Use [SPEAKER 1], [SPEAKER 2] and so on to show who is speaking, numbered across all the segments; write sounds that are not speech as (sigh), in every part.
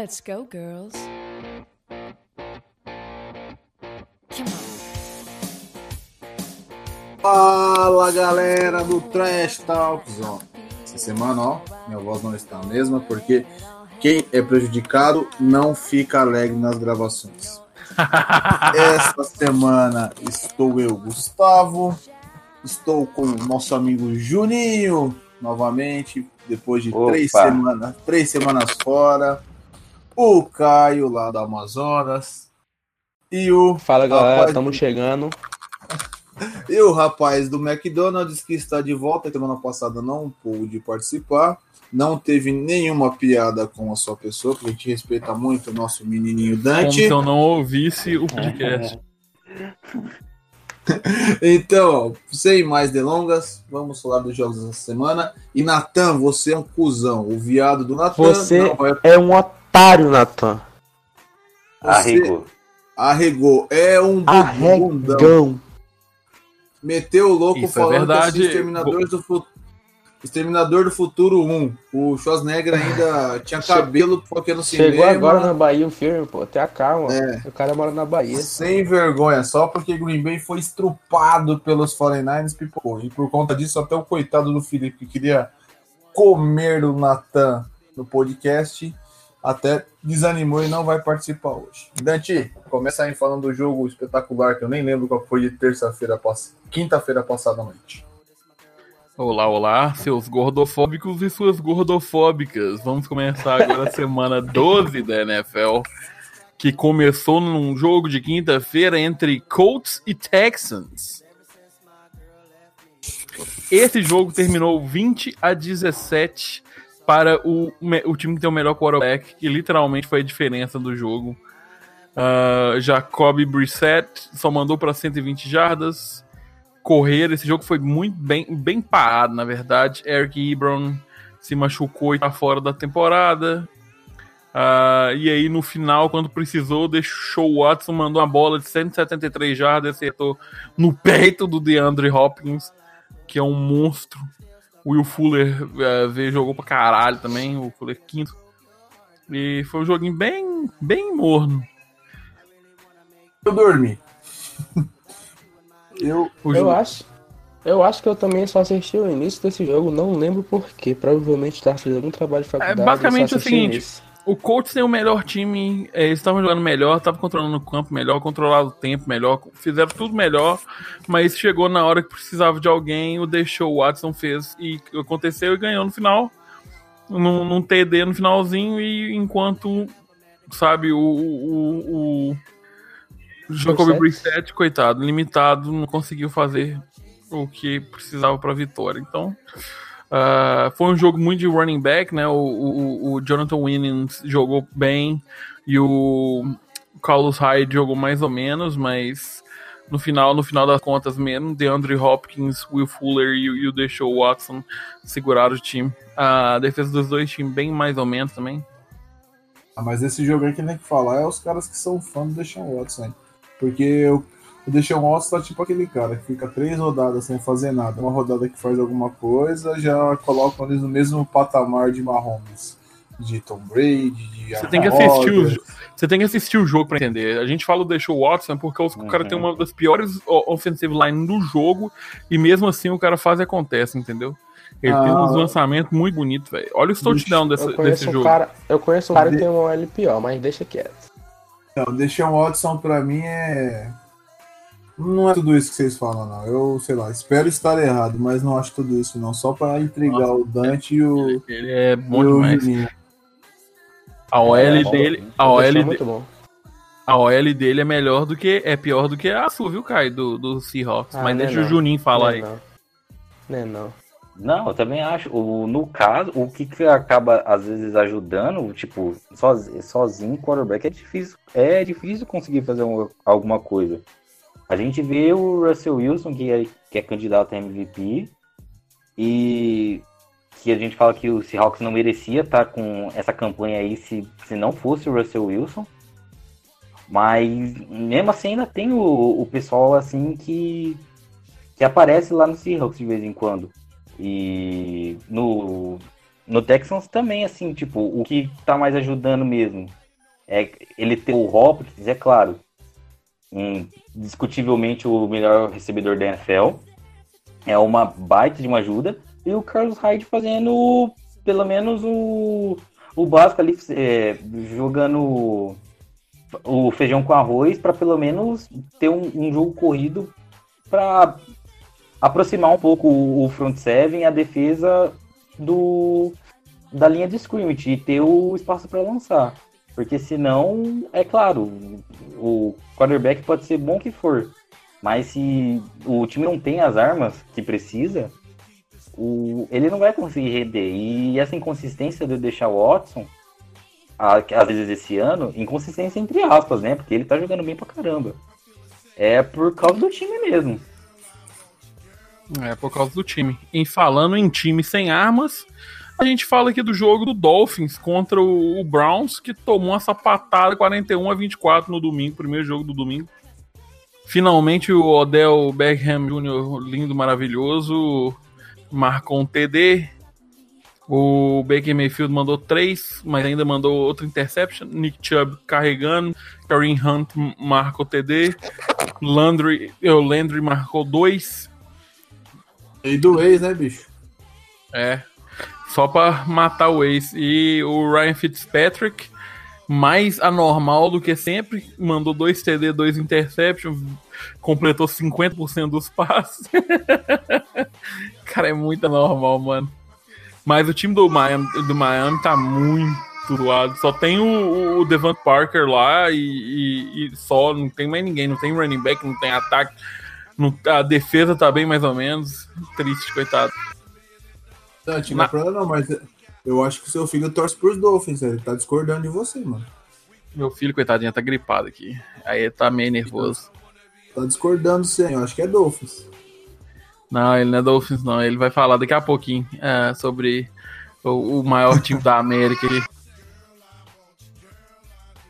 [SPEAKER 1] Let's go, girls. Come on.
[SPEAKER 2] Fala galera do Trash Talk Zone. Essa semana, ó, minha voz não está a mesma porque quem é prejudicado não fica alegre nas gravações. (laughs) Esta semana estou eu, Gustavo, estou com o nosso amigo Juninho, novamente, depois de
[SPEAKER 3] Opa.
[SPEAKER 2] três semanas, três semanas fora, o Caio lá do Amazonas e o
[SPEAKER 3] Fala galera, estamos chegando. (laughs)
[SPEAKER 2] E o rapaz do McDonald's que está de volta, semana passada não pôde participar, não teve nenhuma piada com a sua pessoa, porque a gente respeita muito o nosso menininho
[SPEAKER 4] Como
[SPEAKER 2] Dante.
[SPEAKER 4] se eu não ouvisse o podcast. (laughs)
[SPEAKER 2] Então, sem mais delongas, vamos falar dos jogos dessa semana. E Natan, você é um cuzão, o viado do Natan.
[SPEAKER 3] Você
[SPEAKER 2] não vai-
[SPEAKER 3] é um otário, Natan.
[SPEAKER 2] você
[SPEAKER 5] Arregou.
[SPEAKER 2] arregou, é um bu- bundão.
[SPEAKER 3] Arregão.
[SPEAKER 2] Meteu o louco
[SPEAKER 4] Isso é
[SPEAKER 2] falando
[SPEAKER 4] verdade.
[SPEAKER 2] que assim, Exterminador do Futuro. Exterminador do Futuro 1. O Schwarzenegger ainda tinha cabelo porque no cinema.
[SPEAKER 3] Chegou agora na Bahia o filme, pô. Tenha calma.
[SPEAKER 2] É.
[SPEAKER 3] O cara mora na Bahia.
[SPEAKER 2] Sem vergonha, só porque Green Bay foi estrupado pelos 49ers pipocou. E por conta disso, até o coitado do Felipe que queria comer o Natan no podcast, até desanimou e não vai participar hoje. Dante, começa aí falando do jogo espetacular que eu nem lembro qual foi de terça-feira, pass... quinta-feira passada à noite.
[SPEAKER 4] Olá, olá, seus gordofóbicos e suas gordofóbicas. Vamos começar agora a (laughs) semana 12 da NFL, que começou num jogo de quinta-feira entre Colts e Texans. Esse jogo terminou 20 a 17 para o, o time que tem o melhor quarterback, que literalmente foi a diferença do jogo. Ah, Jacob Brissett só mandou para 120 jardas, correr. Esse jogo foi muito bem, bem parado, na verdade. Eric Ebron se machucou e tá fora da temporada. Ah, e aí, no final, quando precisou, deixou o Watson, mandou uma bola de 173 jardas, acertou no peito do DeAndre Hopkins, que é um monstro. O Will Fuller eh, veio, jogou pra caralho também, o Fuller quinto. E foi um joguinho bem, bem morno.
[SPEAKER 2] Eu dormi. (laughs) eu,
[SPEAKER 4] O
[SPEAKER 3] Eu
[SPEAKER 4] jogo-
[SPEAKER 3] acho. Eu acho que eu também só assisti o início desse jogo, não lembro porquê. Provavelmente estava fazendo algum trabalho de faculdade.
[SPEAKER 4] basicamente
[SPEAKER 3] eu só
[SPEAKER 4] o seguinte. O Colts tem o melhor time, eh, eles estavam jogando melhor, estavam controlando o campo melhor, controlando o tempo melhor, fizeram tudo melhor, mas chegou na hora que precisava de alguém, o deixou o Watson fez e aconteceu e ganhou no final, num, num TD no finalzinho, e enquanto, sabe, o, o, o Brissett, coitado, limitado, não conseguiu fazer o que precisava para vitória. Então, ah, foi um jogo muito de running back, né? O, o, o Jonathan Williams jogou bem e o Carlos Hyde jogou mais ou menos, mas no final, no final das contas mesmo, DeAndre Hopkins, Will Fuller e, e o Deshaun Watson seguraram o time. A defesa dos dois times bem mais ou menos também.
[SPEAKER 2] Ah, mas esse jogo aí que tem que falar é os caras que são fã do Deshaun Watson, hein? Porque o, o Deshaun Watson tá tipo aquele cara que fica três rodadas sem fazer nada. Uma rodada que faz alguma coisa, já colocam eles no mesmo patamar de Mahomes. De Tom Brady, de
[SPEAKER 4] Você tem que assistir os, você tem que assistir o jogo pra entender. A gente fala o Deshaun Watson porque os- o cara
[SPEAKER 5] Uhum.
[SPEAKER 4] tem uma das piores o- offensive line do jogo e mesmo assim o cara faz e acontece, entendeu? Ele tem
[SPEAKER 2] Ah.
[SPEAKER 4] uns lançamentos muito bonitos, velho. Olha os touchdowns desse, desse
[SPEAKER 3] um
[SPEAKER 4] jogo.
[SPEAKER 3] cara, eu conheço um cara que
[SPEAKER 2] De-
[SPEAKER 3] tem uma LPO, mas deixa quieto.
[SPEAKER 2] Não, o Deshaun Watson pra mim é. Não é tudo isso que vocês falam, não. Eu, sei lá, espero estar errado, mas não acho tudo isso, não. Só pra intrigar o Dante e o,
[SPEAKER 4] Ele é bom
[SPEAKER 2] o
[SPEAKER 4] demais.
[SPEAKER 2] Juninho.
[SPEAKER 4] A OL
[SPEAKER 3] É,
[SPEAKER 4] dele, a
[SPEAKER 3] Deixa
[SPEAKER 4] OL, de-
[SPEAKER 3] muito bom.
[SPEAKER 4] a OL dele é melhor do que é pior do que a sua, viu, Kai, do, do Seahawks.
[SPEAKER 3] Ah,
[SPEAKER 4] Mas
[SPEAKER 3] não é
[SPEAKER 4] deixa o
[SPEAKER 3] não.
[SPEAKER 4] Juninho falar aí.
[SPEAKER 3] Não, é não. Não é não.
[SPEAKER 5] Não, eu também acho. O, no caso, o que, que acaba às vezes ajudando, tipo, sozinho, sozinho quarterback é difícil. É difícil conseguir fazer um- alguma coisa. A gente vê o Russell Wilson, que é, que é candidato a MVP, e que a gente fala que o Seahawks não merecia estar com essa campanha aí se, se não fosse o Russell Wilson. Mas mesmo assim ainda tem o, o pessoal assim que, que aparece lá no Seahawks de vez em quando. E no, no Texans também, assim, tipo, o que tá mais ajudando mesmo é ele ter o Hopkins, é claro, indiscutivelmente o melhor recebedor da NFL. É uma baita de uma ajuda. E o Carlos Hyde fazendo pelo menos o, o básico ali, é, jogando o feijão com arroz para pelo menos ter um, um jogo corrido para aproximar um pouco o front seven, a defesa do da linha de scrimmage e ter o espaço para lançar. Porque senão, é claro, o quarterback pode ser bom que for, mas se o time não tem as armas que precisa, o, ele não vai conseguir render. E essa inconsistência de deixar o Watson, às vezes esse ano, inconsistência entre aspas, né? Porque ele tá jogando bem pra caramba. É por causa do time mesmo.
[SPEAKER 4] É por causa do time. E falando em time sem armas, a gente fala aqui do jogo do Dolphins contra o, Browns, que tomou uma sapatada 41 a 24 no domingo, primeiro jogo do domingo. Finalmente o Odell Beckham Jr., lindo, maravilhoso, marcou um TD. O Baker Mayfield mandou três, mas ainda mandou outra interception. Nick Chubb carregando. Kareem Hunt marcou TD. Landry, o Landry marcou dois.
[SPEAKER 2] E do ex, né, bicho?
[SPEAKER 4] É só para matar o ex. E o Ryan Fitzpatrick, mais anormal do que sempre, mandou dois TD, dois interceptions, completou 50% dos (laughs) passes. Cara, é muito anormal, mano. Mas o time do Miami, do Miami tá muito zoado. Só tem o, o Devant Parker lá e, e, e, só, não tem mais ninguém. Não tem running back, não tem ataque. A defesa tá bem mais ou menos. Triste, coitado.
[SPEAKER 2] Não, tinha problema não, mas eu acho que o seu filho torce pros Dolphins, ele tá discordando de você, mano.
[SPEAKER 4] Meu filho, coitadinho, tá gripado aqui. Aí ele tá meio nervoso.
[SPEAKER 2] Tá discordando sim, eu acho que é Dolphins.
[SPEAKER 4] Não, ele não é Dolphins, não. Ele vai falar daqui a pouquinho é, sobre o, o, maior time da América.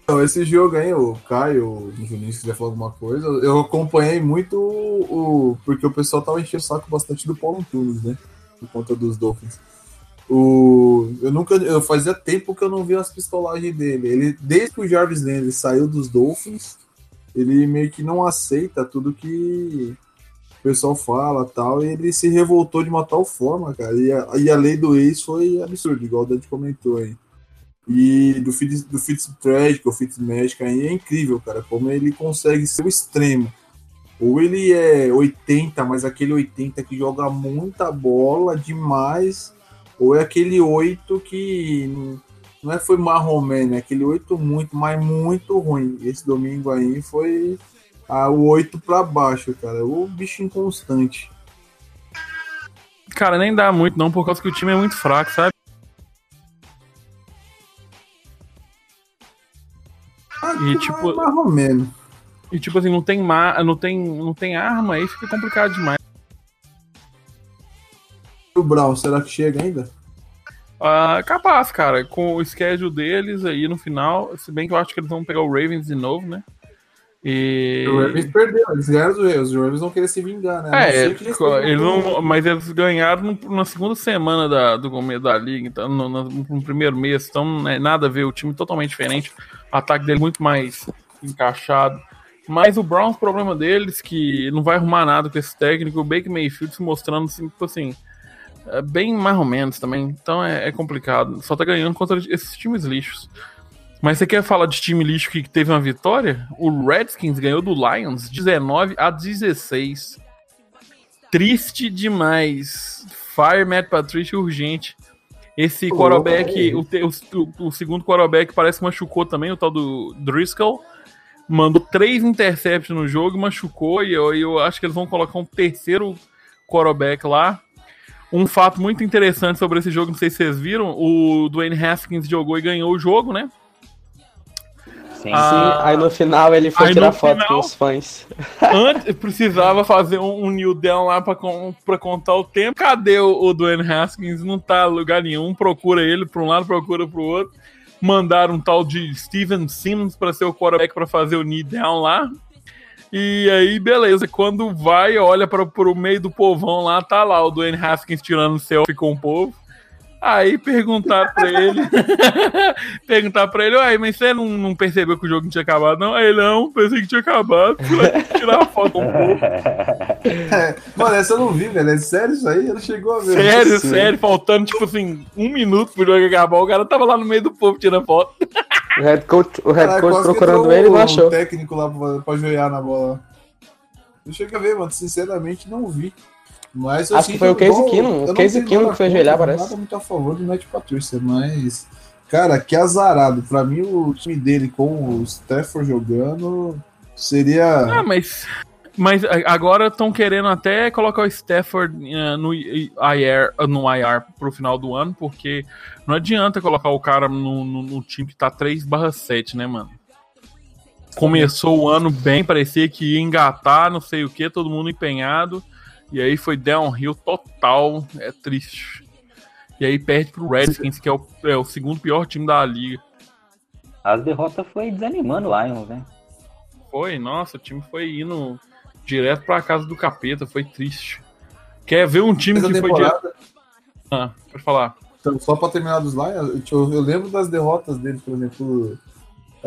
[SPEAKER 2] Então, esse jogo aí, o Caio, o Juninho, se quiser falar alguma coisa, eu acompanhei muito o. Porque o pessoal tava enchendo o saco bastante do Paulo Antunes, né? Por conta dos Dolphins. O, eu nunca, eu fazia tempo que eu não vi as pistolagens dele. Ele, desde que o Jarvis Landry saiu dos Dolphins, ele meio que não aceita tudo que o pessoal fala tal, e ele se revoltou de uma tal forma, cara. E a, e a lei do ex foi absurda, igual o Dante comentou aí. E do, Fitz, do Fitzpatrick, o Fitzmagic aí é incrível, cara, como ele consegue ser o extremo. Ou ele é 80, mas aquele 80 que joga muita bola demais, ou é aquele 8 que não é foi marromé, né? Aquele 8 muito, mas muito ruim. Esse domingo aí foi a, o 8 para baixo, cara. O bicho inconstante.
[SPEAKER 4] Cara, nem dá muito não, por causa que o time é muito fraco, sabe?
[SPEAKER 2] Ah, e tipo, mais ou menos.
[SPEAKER 4] E tipo assim, não tem, ma não tem, não tem arma, aí fica complicado demais.
[SPEAKER 2] O Brown, será que chega ainda?
[SPEAKER 4] Uh, capaz, cara. Com o schedule deles aí no final, se bem que eu acho que eles vão pegar o Ravens de novo, né?
[SPEAKER 2] E... O Ravens perdeu, eles ganharam os Ravens, os Ravens vão querer se vingar, né?
[SPEAKER 4] É, eles eles não, mas eles ganharam na segunda semana da, do começo da liga, então no, no, primeiro mês, então não é nada a ver, o time totalmente diferente, o ataque dele muito mais encaixado. Mas o Browns, o problema deles, que não vai arrumar nada com esse técnico, o Baker Mayfield se mostrando assim, tipo assim, é bem mais ou menos também. Então é, é, complicado. Só tá ganhando contra esses times lixos. Mas você quer falar de time lixo que teve uma vitória? O Redskins ganhou do Lions 19 a 16. Triste demais. Fire Matt Patricia urgente. Esse quarterback, o, o, o, segundo quarterback parece que machucou também, o tal do Driscoll mandou três interceptions no jogo, machucou, e eu, eu acho que eles vão colocar um terceiro quarterback lá. Um fato muito interessante sobre esse jogo, não sei se vocês viram, o Dwayne Haskins jogou e ganhou o jogo, né?
[SPEAKER 3] Sim, ah, sim. Aí no final ele foi tirar foto final, com os fãs. (laughs)
[SPEAKER 4] Antes precisava fazer um, um new down lá pra, pra contar o tempo. Cadê o, o Dwayne Haskins? Não tá em lugar nenhum. Procura ele pra um lado, procura pro outro mandaram um tal de Steven Simmons para ser o quarterback para fazer o knee down lá. E aí, beleza, quando vai, olha para o meio do povão lá, tá lá o Dwayne Haskins tirando selfie com o povo. Aí perguntaram pra ele. (laughs) perguntaram pra ele, uai, mas você não, não percebeu que o jogo não tinha acabado, não? Aí ele, não, pensei que tinha acabado. (laughs) Fui lá tirar a foto um pouco.
[SPEAKER 2] É, (laughs) mano, essa eu não vi, velho. É sério isso aí? Ele chegou a ver.
[SPEAKER 4] Sério,
[SPEAKER 3] Sim.
[SPEAKER 4] sério, faltando, tipo assim, um minuto pro jogo acabar. O cara tava lá no meio do povo tirando foto.
[SPEAKER 3] O head coach, o head
[SPEAKER 2] Caralho,
[SPEAKER 3] coach procurando ele não
[SPEAKER 2] um
[SPEAKER 3] achou.
[SPEAKER 2] técnico lá pra, pra joiar na bola. Eu cheguei a ver, mano. Sinceramente, não vi. Mas eu
[SPEAKER 3] Acho que foi o Case Keenum, o
[SPEAKER 2] não
[SPEAKER 3] Case
[SPEAKER 2] nada
[SPEAKER 3] que foi
[SPEAKER 2] não
[SPEAKER 3] parece.
[SPEAKER 2] Nada muito a favor do Matt Patrícia, mas. Cara, que azarado. Pra mim, o time dele com o Stafford jogando seria.
[SPEAKER 4] Ah, mas. Mas agora estão querendo até colocar o Stafford eh, no IR, no IR pro final do ano, porque não adianta colocar o cara no, no- no time que tá 3/7, né, mano? Começou o ano bem, parecia que ia engatar, não sei o que, todo mundo empenhado. E aí foi downhill total. É triste. E aí perde pro Redskins, que é o, é o segundo pior time da liga.
[SPEAKER 5] As derrotas foi desanimando o Lions, né?
[SPEAKER 4] Foi, nossa, o time foi indo direto pra casa do capeta, foi triste. Quer ver um time
[SPEAKER 2] Essa
[SPEAKER 4] que foi direto.
[SPEAKER 2] temporada,
[SPEAKER 4] Ah, pode falar.
[SPEAKER 2] então, só pra terminar dos Lions, eu, eu lembro das derrotas dele, por exemplo,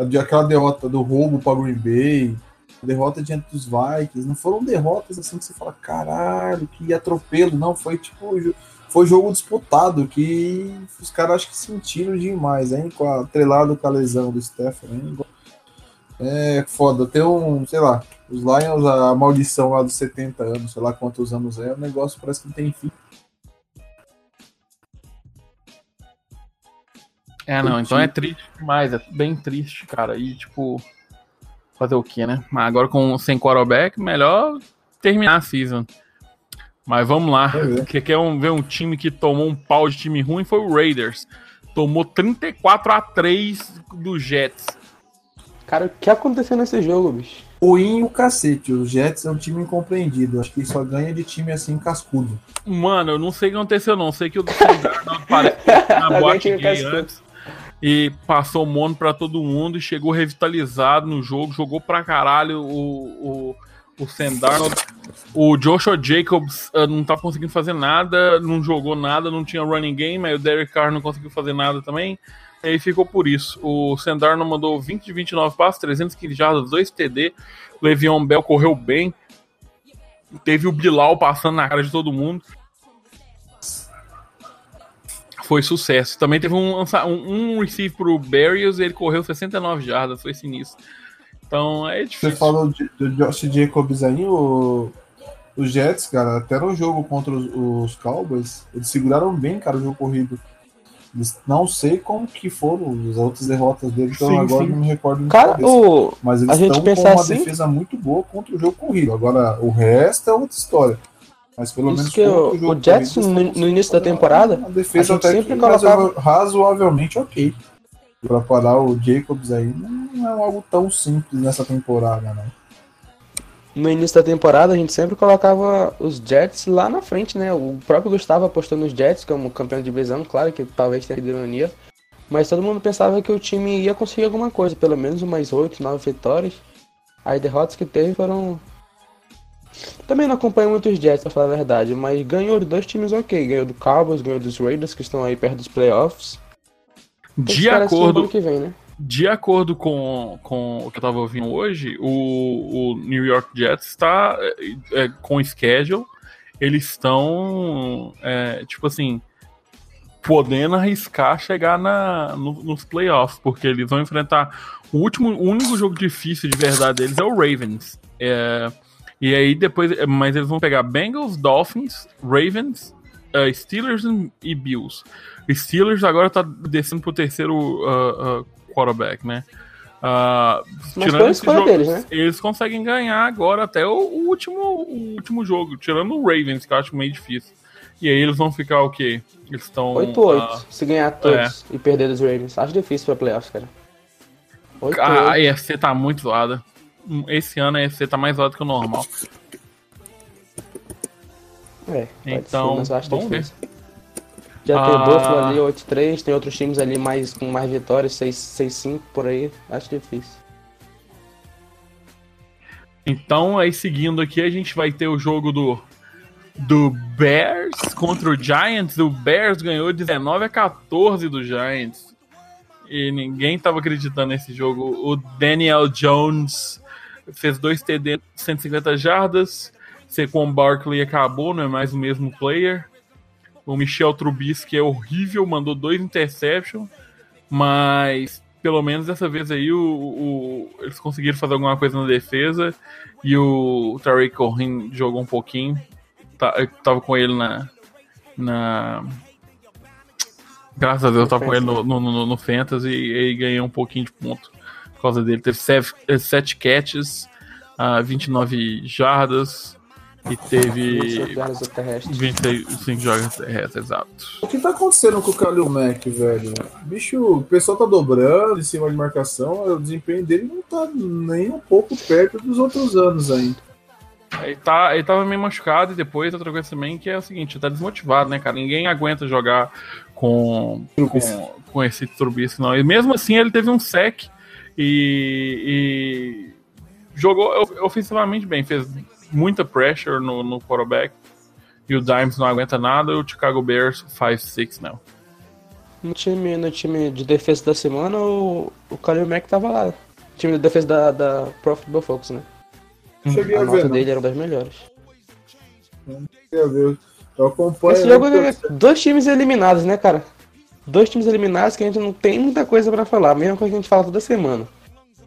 [SPEAKER 2] de- aquela derrota do roubo pra Green Bay, derrota diante dos Vikings. Não foram derrotas assim que você fala, caralho, que atropelo. Não, foi tipo. Foi jogo disputado que os caras acho que sentiram demais, hein? Com a, atrelado com a lesão do Stephen. Hein? É foda. Tem um, sei lá, os Lions, a maldição lá dos 70 anos, sei lá quantos anos é, o negócio parece que não tem fim.
[SPEAKER 4] É, não, então é triste demais, é bem triste, cara. E, tipo, fazer o quê, né? Mas agora com sem quarterback, melhor terminar a season. Mas vamos lá. Que quer um, ver um time que tomou um pau de time ruim foi o Raiders. Tomou 34 a 3 do Jets.
[SPEAKER 3] Cara, o que aconteceu nesse jogo, bicho?
[SPEAKER 2] Ruim o cacete. Os Jets é um time incompreendido. Acho que só ganha de time assim cascudo.
[SPEAKER 4] Mano, eu não sei o que aconteceu, não. Sei que o Sam Darnold (laughs) parece (laughs) na boate gay antes. E passou o mono pra todo mundo e chegou revitalizado no jogo. Jogou pra caralho o, o, o Sam Darnold. O Joshua Jacobs ah, não tá conseguindo fazer nada, não jogou nada, não tinha running game. Aí o Derek Carr não conseguiu fazer nada também. E aí ficou por isso. O Sam Darnold mandou 20 de 29 passos, 315 jardas, 2 TD. O Le'Veon Bell correu bem. Teve o Bilal passando na cara de todo mundo. Foi sucesso. Também teve um, um, um receive pro Barrios e ele correu 69 jardas, foi sinistro. Então é
[SPEAKER 2] Você
[SPEAKER 4] difícil.
[SPEAKER 2] falou de, do Josh Jacobs aí, o, os Jets, cara, até no jogo contra os, os Cowboys, eles seguraram bem, cara, o jogo corrido. Eles, não sei como que foram as outras derrotas deles, então
[SPEAKER 4] Sim,
[SPEAKER 2] agora
[SPEAKER 4] sim.
[SPEAKER 2] não me recordo
[SPEAKER 3] Cara,
[SPEAKER 2] cabeça.
[SPEAKER 3] o.
[SPEAKER 2] Mas
[SPEAKER 3] a
[SPEAKER 2] eles
[SPEAKER 3] gente
[SPEAKER 2] estão com uma
[SPEAKER 3] assim-
[SPEAKER 2] defesa muito boa contra o jogo corrido. Agora, o resto é outra história. Mas pelo
[SPEAKER 3] Isso
[SPEAKER 2] menos
[SPEAKER 3] que o- o Jets, no- no início da temporada,
[SPEAKER 2] Uma defesa
[SPEAKER 3] a gente
[SPEAKER 2] até
[SPEAKER 3] sempre colocava-
[SPEAKER 2] razoavelmente ok. Pra parar o Jacobs aí não é algo tão simples nessa temporada, né?
[SPEAKER 3] No início da temporada, a gente sempre colocava os Jets lá na frente, né? O próprio Gustavo apostou nos Jets como campeão de divisão, claro que talvez tenha ironia. Mas todo mundo pensava que o time ia conseguir alguma coisa, pelo menos umas 8, 9 vitórias. As derrotas que teve foram. Também não acompanho muito os Jets, pra falar a verdade, mas ganhou de dois times ok. Ganhou do Cowboys, ganhou dos Raiders, que estão aí perto dos playoffs.
[SPEAKER 4] De acordo,
[SPEAKER 3] que vem, né?
[SPEAKER 4] de acordo com, com o que eu tava ouvindo hoje, o, o New York Jets está é, é, com o schedule. Eles estão, é, tipo assim, podendo arriscar chegar na, no- nos playoffs, porque eles vão enfrentar o último, o único jogo difícil de verdade deles é o Ravens. É, e aí depois, mas eles vão pegar Bengals, Dolphins, Ravens, eh, Steelers e Bills. Steelers agora tá descendo pro terceiro ah, ah, quarterback, né? Ah,
[SPEAKER 3] Mas foi a
[SPEAKER 4] esse jogo,
[SPEAKER 3] deles, né?
[SPEAKER 4] Eles conseguem ganhar agora até o, o último, o último jogo, tirando o Ravens, que eu acho meio difícil. E aí eles vão ficar o quê? Eles estão.
[SPEAKER 3] 8-8,
[SPEAKER 4] ah,
[SPEAKER 3] se ganhar todos e perder dos Ravens. Acho difícil pra playoffs, cara. 8-8.
[SPEAKER 4] a a EFC tá muito zoada. Esse ano a EFC tá mais zoada que o normal.
[SPEAKER 3] É,
[SPEAKER 4] Então,
[SPEAKER 3] ser, mas eu acho
[SPEAKER 4] vamos
[SPEAKER 3] difícil. Já
[SPEAKER 4] Ah.
[SPEAKER 3] tem o Buffalo ali 8-3, tem outros times ali mais, com mais vitórias, 6 6-5 por aí. Acho difícil.
[SPEAKER 4] Então, aí seguindo aqui, a gente vai ter o jogo do do Bears contra o Giants. O Bears ganhou 19 a 14 do Giants. E ninguém tava acreditando nesse jogo. O Daniel Jones fez dois TD, 150 jardas. Saquon Barkley acabou, não é mais o mesmo player. O Michel Trubisky é horrível, mandou dois interceptions. Mas pelo menos dessa vez aí o, o- eles conseguiram fazer alguma coisa na defesa. E o Tariq Cohen jogou um pouquinho. Tá, eu tava com ele na. na... Graças a Deus eu tava com ele no, no, no, no Fantasy e, e ganhei um pouquinho de ponto causa dele. Teve 7 catches, ah, 29 jardas e teve
[SPEAKER 3] 25 jardas do terrestre.
[SPEAKER 4] 25 jardas terrestres, exato.
[SPEAKER 2] O que tá acontecendo com o Kalil Mack, velho? Bicho, o pessoal tá dobrando em cima de marcação, o desempenho dele não tá nem um pouco perto dos outros anos ainda.
[SPEAKER 4] Ele, tá, ele tava meio machucado e depois outra coisa também que é o seguinte, tá desmotivado, né, cara? Ninguém aguenta jogar com, com, com esse Trubisky, não. E mesmo assim ele teve um sec e, e jogou of- ofensivamente bem, fez muita pressure no, no quarterback. E o Dimes não aguenta nada, e o Chicago Bears 5-6 não.
[SPEAKER 3] No time, no time de defesa da semana, o, o Khalil Mack tava lá. Time de defesa da, da Pro Football Focus, né?
[SPEAKER 2] Cheguei
[SPEAKER 3] A
[SPEAKER 2] a
[SPEAKER 3] nota
[SPEAKER 2] ver, não.
[SPEAKER 3] dele era uma das melhores.
[SPEAKER 2] Meu Deus. Eu acompanho.
[SPEAKER 3] Esse jogo
[SPEAKER 2] né,
[SPEAKER 3] é dois times eliminados, né, cara? Dois times eliminados que a gente não tem muita coisa pra falar. A mesma coisa que a gente fala toda semana.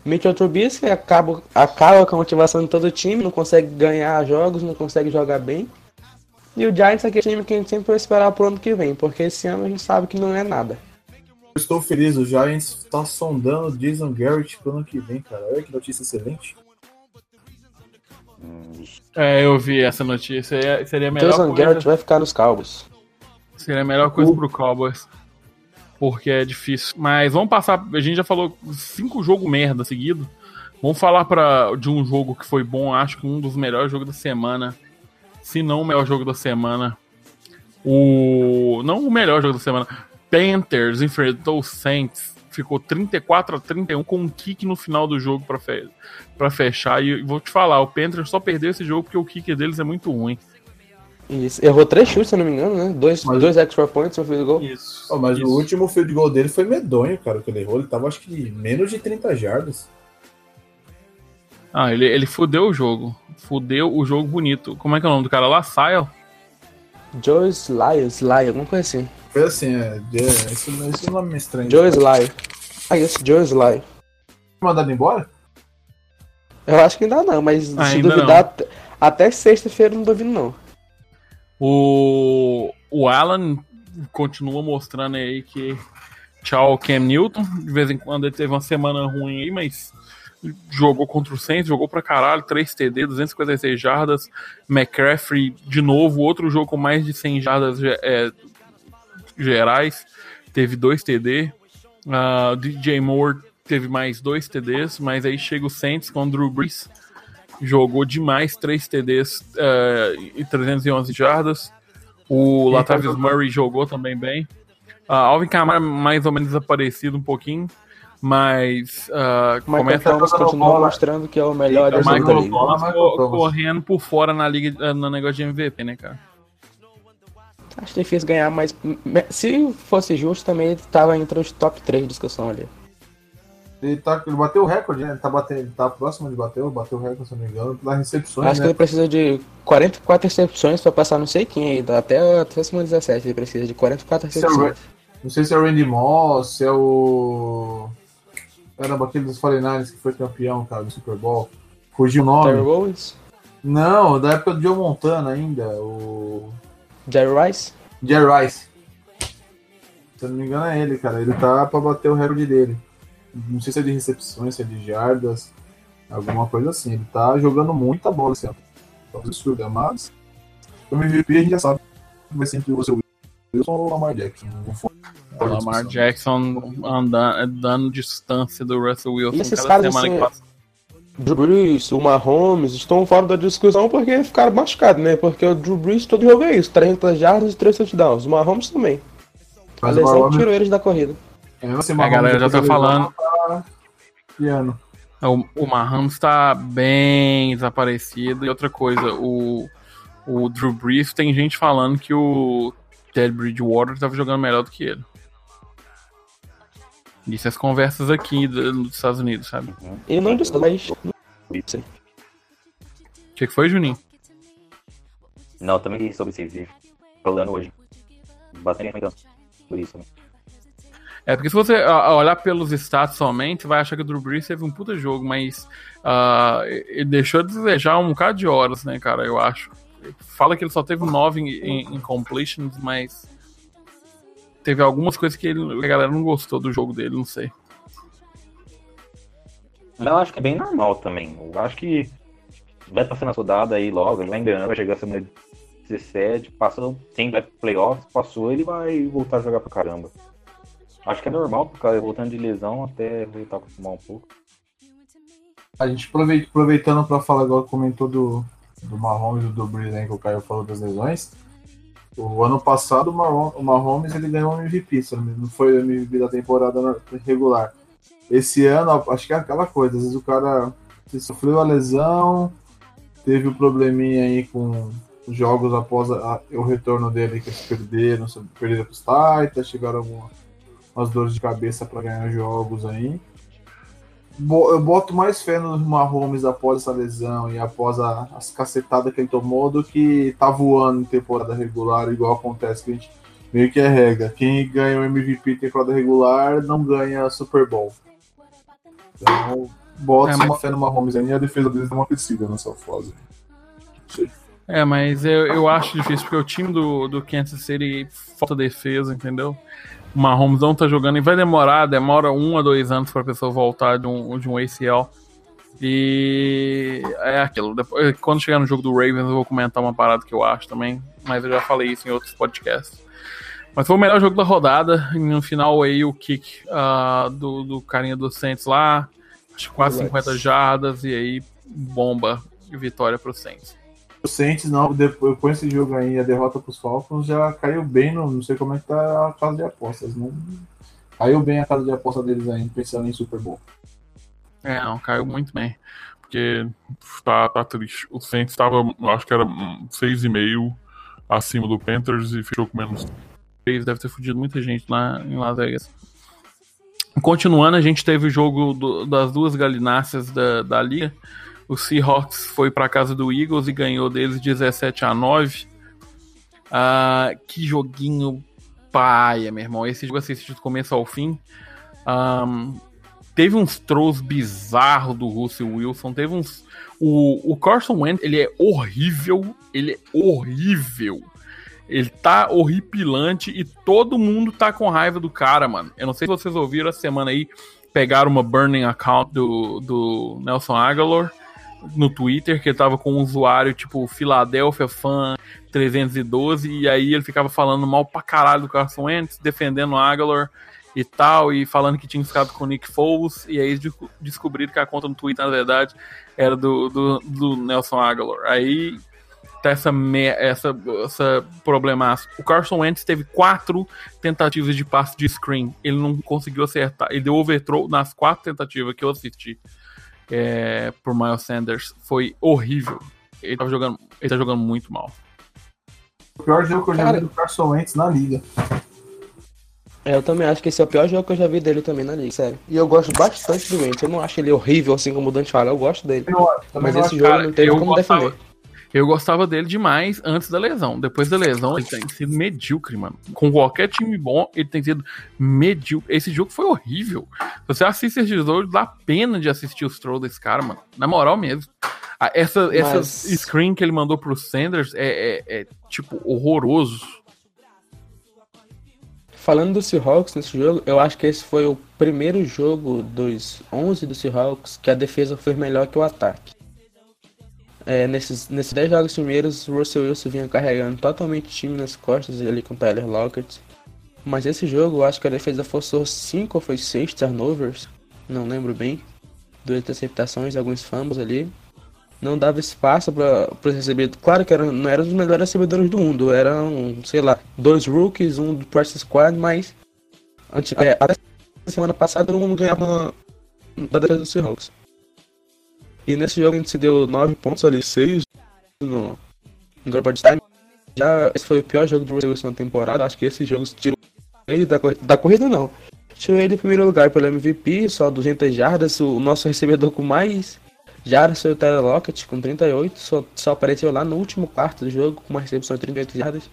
[SPEAKER 3] Mitchell Trubisky acaba, acaba com a motivação de todo o time, não consegue ganhar jogos, não consegue jogar bem. E o Giants é aquele time que a gente sempre vai esperar pro ano que vem, porque esse ano a gente sabe que não é nada.
[SPEAKER 2] Eu estou feliz, o Giants tá sondando o Jason Garrett pro ano que vem, cara. Olha que notícia excelente.
[SPEAKER 4] É, eu vi essa notícia. Seria a melhor
[SPEAKER 3] Jason
[SPEAKER 4] coisa.
[SPEAKER 3] Garrett vai ficar nos Cowboys.
[SPEAKER 4] Seria a melhor coisa pro Cowboys. Porque é difícil. Mas vamos passar. A gente já falou cinco jogos merda seguido. Vamos falar pra, de um jogo que foi bom, acho que um dos melhores jogos da semana. Se não o melhor jogo da semana. O. Não o melhor jogo da semana. Panthers enfrentou o Saints. Ficou 34 a 31 com um kick no final do jogo pra, fe fechar. E vou te falar, o Panthers só perdeu esse jogo porque o kick deles é muito ruim.
[SPEAKER 3] Isso. Errou três chutes, se eu não me engano, né? Dois,
[SPEAKER 2] Mas-
[SPEAKER 3] dois extra points, um field goal.
[SPEAKER 4] Isso.
[SPEAKER 2] Ó, mas o último field goal dele foi medonho, cara, que ele errou. Ele tava, acho que, menos de 30 jardas.
[SPEAKER 4] Ah, ele, ele fudeu o jogo. Fudeu o jogo bonito. Como é que é o nome do cara lá? Sile?
[SPEAKER 3] Joe Sly, Sly, alguma coisa assim.
[SPEAKER 2] Foi assim, é. é esse, esse nome é estranho.
[SPEAKER 3] Joe Sly. Ah, isso, Joe Sly.
[SPEAKER 2] mandado embora?
[SPEAKER 3] Eu acho que ainda não, mas se
[SPEAKER 4] Ainda
[SPEAKER 3] duvidar, até- até sexta-feira eu não duvido não.
[SPEAKER 4] O, o Alan continua mostrando aí que tchau Cam Newton. De vez em quando ele teve uma semana ruim aí, mas jogou contra o Saints, jogou pra caralho, 3 TD, 256 jardas. McCaffrey, de novo, outro jogo com mais de 100 jardas é, gerais, teve 2 TD. Ah, DJ Moore teve mais 2 TDs, mas aí chega o Saints com o Drew Brees. Jogou demais, 3 TDs eh, e 311 jardas. O Latavius Murray jogou também bem. Ah, Alvin Kamara mais ou menos desaparecido um pouquinho, mas ah,
[SPEAKER 3] Michael
[SPEAKER 4] começa
[SPEAKER 3] Thomas
[SPEAKER 2] jogando
[SPEAKER 3] continua
[SPEAKER 2] bola.
[SPEAKER 3] mostrando que é o melhor da
[SPEAKER 4] Michael. Thomas
[SPEAKER 2] Thomas.
[SPEAKER 4] correndo por fora na liga eh, no negócio de MVP, né, cara?
[SPEAKER 3] Acho difícil ganhar, mas se fosse justo, também ele tava entre os top 3 de discussão ali.
[SPEAKER 2] Ele, tá, ele bateu o recorde, né? Ele tá, batendo, ele tá próximo de bater, bateu o recorde, se não me engano, pelas recepções,
[SPEAKER 3] Acho que
[SPEAKER 2] né?
[SPEAKER 3] ele precisa de 44 recepções pra passar não sei quem aí, até, até a semana 17 ele precisa de 44
[SPEAKER 2] Esse é
[SPEAKER 3] recepções.
[SPEAKER 2] Não sei se é o Randy Moss, se é o. Caramba, aquele dos 49ers que foi campeão, cara, do Super Bowl. Fugiu o
[SPEAKER 3] Terry
[SPEAKER 2] nome.
[SPEAKER 3] Owens,
[SPEAKER 2] Não, da época do Joe Montana ainda, o.
[SPEAKER 3] Jerry Rice,
[SPEAKER 2] Jerry Rice. Se eu não me engano é ele, cara. Ele tá pra bater o recorde dele. Não sei se é de recepções, se é de jardas, alguma coisa assim. Ele tá jogando muita bola esse ano. Tá absurdo, é, mas. O MVP a gente já sabe que vai ser entre o Russell Wilson ou o Lamar Jackson. Não for-
[SPEAKER 4] O Lamar Jackson andando, dando distância do Russell Wilson
[SPEAKER 3] E esses
[SPEAKER 4] cada
[SPEAKER 3] caras,
[SPEAKER 4] semana
[SPEAKER 3] assim,
[SPEAKER 4] que passa.
[SPEAKER 3] Drew Brees, o Mahomes estão fora da discussão porque ficaram machucados, né? Porque o Drew Brees todo jogo é isso, 300 jardas e 3 touchdowns. O Mahomes também. A
[SPEAKER 2] Mas o
[SPEAKER 3] lesão
[SPEAKER 2] Mahomes-
[SPEAKER 3] tirou eles da corrida.
[SPEAKER 2] É, você,
[SPEAKER 4] A galera já tá falando.
[SPEAKER 2] tá piano.
[SPEAKER 4] O, o Mahomes tá bem desaparecido. E outra coisa, o, o Drew Brees, tem gente falando que o Ted Bridgewater tava jogando melhor do que ele. Isso as conversas aqui do- dos Estados Unidos, sabe?
[SPEAKER 3] Eu não disse, mas.
[SPEAKER 4] O que, que foi, Juninho?
[SPEAKER 5] Não, eu também sobre isso falando hoje. Bastante comentando por isso. né?
[SPEAKER 4] É, porque se você olhar pelos status somente, vai achar que o Drew Brees teve um puta jogo, mas ah, ele deixou de desejar um bocado de horas, né, cara, eu acho. Fala que ele só teve nove em, completions, mas teve algumas coisas que, ele- a galera não gostou do jogo dele, não sei.
[SPEAKER 5] Eu acho que é bem normal também. Eu acho que vai passando a rodada aí logo, ele vai enganando, vai chegar a semana 17, passou, tem vai pro playoffs, passou, ele vai voltar a jogar pra caramba. Acho que é normal, porque ele voltando de lesão até voltar a acostumar um pouco.
[SPEAKER 2] A gente aproveit- aproveitando para falar agora, comentou do, do Mahomes e do Breeze aí, que o Caio falou das lesões. O ano passado, o Mahom- o Mahomes ele ganhou um MVP, não foi o MVP da temporada regular. Esse ano, acho que é aquela coisa, às vezes o cara sofreu a lesão, teve o probleminha aí com os jogos após a- o retorno dele, que eles perderam, perderam pros Titans, tiveram alguma- umas dores de cabeça para ganhar jogos aí. Bo- eu boto mais fé no Mahomes após essa lesão e após a- as cacetadas que ele tomou do que tá voando em temporada regular, igual acontece que a gente meio que é regra. Quem ganha o MVP em temporada regular não ganha Super Bowl. Então, boto
[SPEAKER 4] É,
[SPEAKER 2] uma
[SPEAKER 4] mas-
[SPEAKER 2] fé no Mahomes aí e a defesa deles dá uma crescida nessa fase.
[SPEAKER 4] É, mas eu, eu acho difícil, porque o time do, do Kansas City falta defesa, entendeu? O Mahomes não tá jogando e vai demorar, demora um a dois anos pra pessoa voltar de um, de um ACL. E é aquilo. Depois, quando chegar no jogo do Ravens, eu vou comentar uma parada que eu acho também, mas eu já falei isso em outros podcasts. Mas foi o melhor jogo da rodada. E no final aí o kick ah, do, do carinha do Saints lá, acho que quase
[SPEAKER 3] Relax.
[SPEAKER 4] 50 jardas, e aí bomba e vitória pro Saints.
[SPEAKER 2] O Saints, não, depois com esse jogo aí, a derrota pros Falcons já caiu bem, no, não sei como é que tá a casa de apostas. Não, caiu bem a casa de aposta deles aí, pensando em Super Bowl.
[SPEAKER 4] É, não, caiu muito bem. Porque tá, tá triste. O Saints tava, acho que era hum, 6,5 acima do Panthers e fechou com menos 3. Deve ter fudido muita gente lá em Las Vegas. Continuando, a gente teve o jogo do- das duas galináceas da, da liga. O Seahawks foi pra casa do Eagles e ganhou deles 17 a 9. Ah, que joguinho paia, meu irmão. Esse jogo assisti do começo ao fim. Ahn, teve uns throws bizarros do Russell Wilson, teve uns. O, o Carson Wentz, ele é horrível, ele é horrível. Ele tá horripilante e todo mundo tá com raiva do cara, mano. Eu não sei se vocês ouviram essa semana aí, pegaram uma burning account do, do Nelson Aguilar no Twitter, que ele tava com um usuário tipo Philadelphia Fan 312, e aí ele ficava falando mal pra caralho do Carson Wentz, defendendo o Aguilar e tal, e falando que tinha ficado com o Nick Foles, e aí descobriram que a conta no Twitter, na verdade, era do, do, do Nelson Aguilar. Aí tá essa, essa, essa problemaço. O Carson Wentz teve quatro tentativas de passe de screen, ele não conseguiu acertar, ele deu overthrow nas quatro tentativas que eu assisti é, por Miles Sanders, foi horrível. Ele, tava jogando, ele tá jogando muito mal.
[SPEAKER 2] O pior jogo que eu já
[SPEAKER 3] Cara-
[SPEAKER 2] vi do Carson Wentz na liga.
[SPEAKER 3] É, eu também acho que esse é o pior jogo que eu já vi dele também na liga, sério. E eu gosto bastante do Wentz. Eu não acho ele horrível, assim como o Dante fala. Eu gosto dele.
[SPEAKER 2] Eu
[SPEAKER 3] Mas esse jogo
[SPEAKER 4] cara,
[SPEAKER 3] não teve como
[SPEAKER 4] gostava-
[SPEAKER 3] defender.
[SPEAKER 4] Eu gostava dele demais antes da lesão. Depois da lesão, ele tem sido medíocre, mano. Com qualquer time bom, ele tem sido medíocre. Esse jogo foi horrível. Se você assiste esse jogo, dá pena de assistir os trolls desse cara, mano. Na moral mesmo. Essa, essa
[SPEAKER 3] Mas-
[SPEAKER 4] screen que ele mandou pro Sanders é, é- é, tipo, horroroso.
[SPEAKER 3] Falando do Seahawks nesse jogo, eu acho que esse foi o primeiro jogo dos 11 do Seahawks que a defesa foi melhor que o ataque. É, nesses, nesses 10 jogos primeiros, Russell Wilson vinha carregando totalmente o time nas costas ali com Tyler Lockett. Mas esse jogo, eu acho que a defesa forçou 5 ou foi 6 turnovers, não lembro bem. Duas interceptações, alguns fumbles ali. Não dava espaço para os recebedores. Claro que eram, não eram os melhores recebedores do mundo, eram, sei lá, dois rookies, um do practice squad, mas antes, é, até semana passada todo mundo ganhava da defesa do Seahawks. E nesse jogo a gente se deu 9 pontos ali, 6 no, garbage time. Já esse foi o pior jogo do Wilson na temporada. Acho que esse jogo tirou ele da, da corrida, não. Tirou ele em primeiro lugar pelo MVP, só 200 jardas. O nosso recebedor com mais jardas foi o Tyler Lockett, com 38. Só, só apareceu lá no último quarto do jogo, com uma recepção de 38 jardas.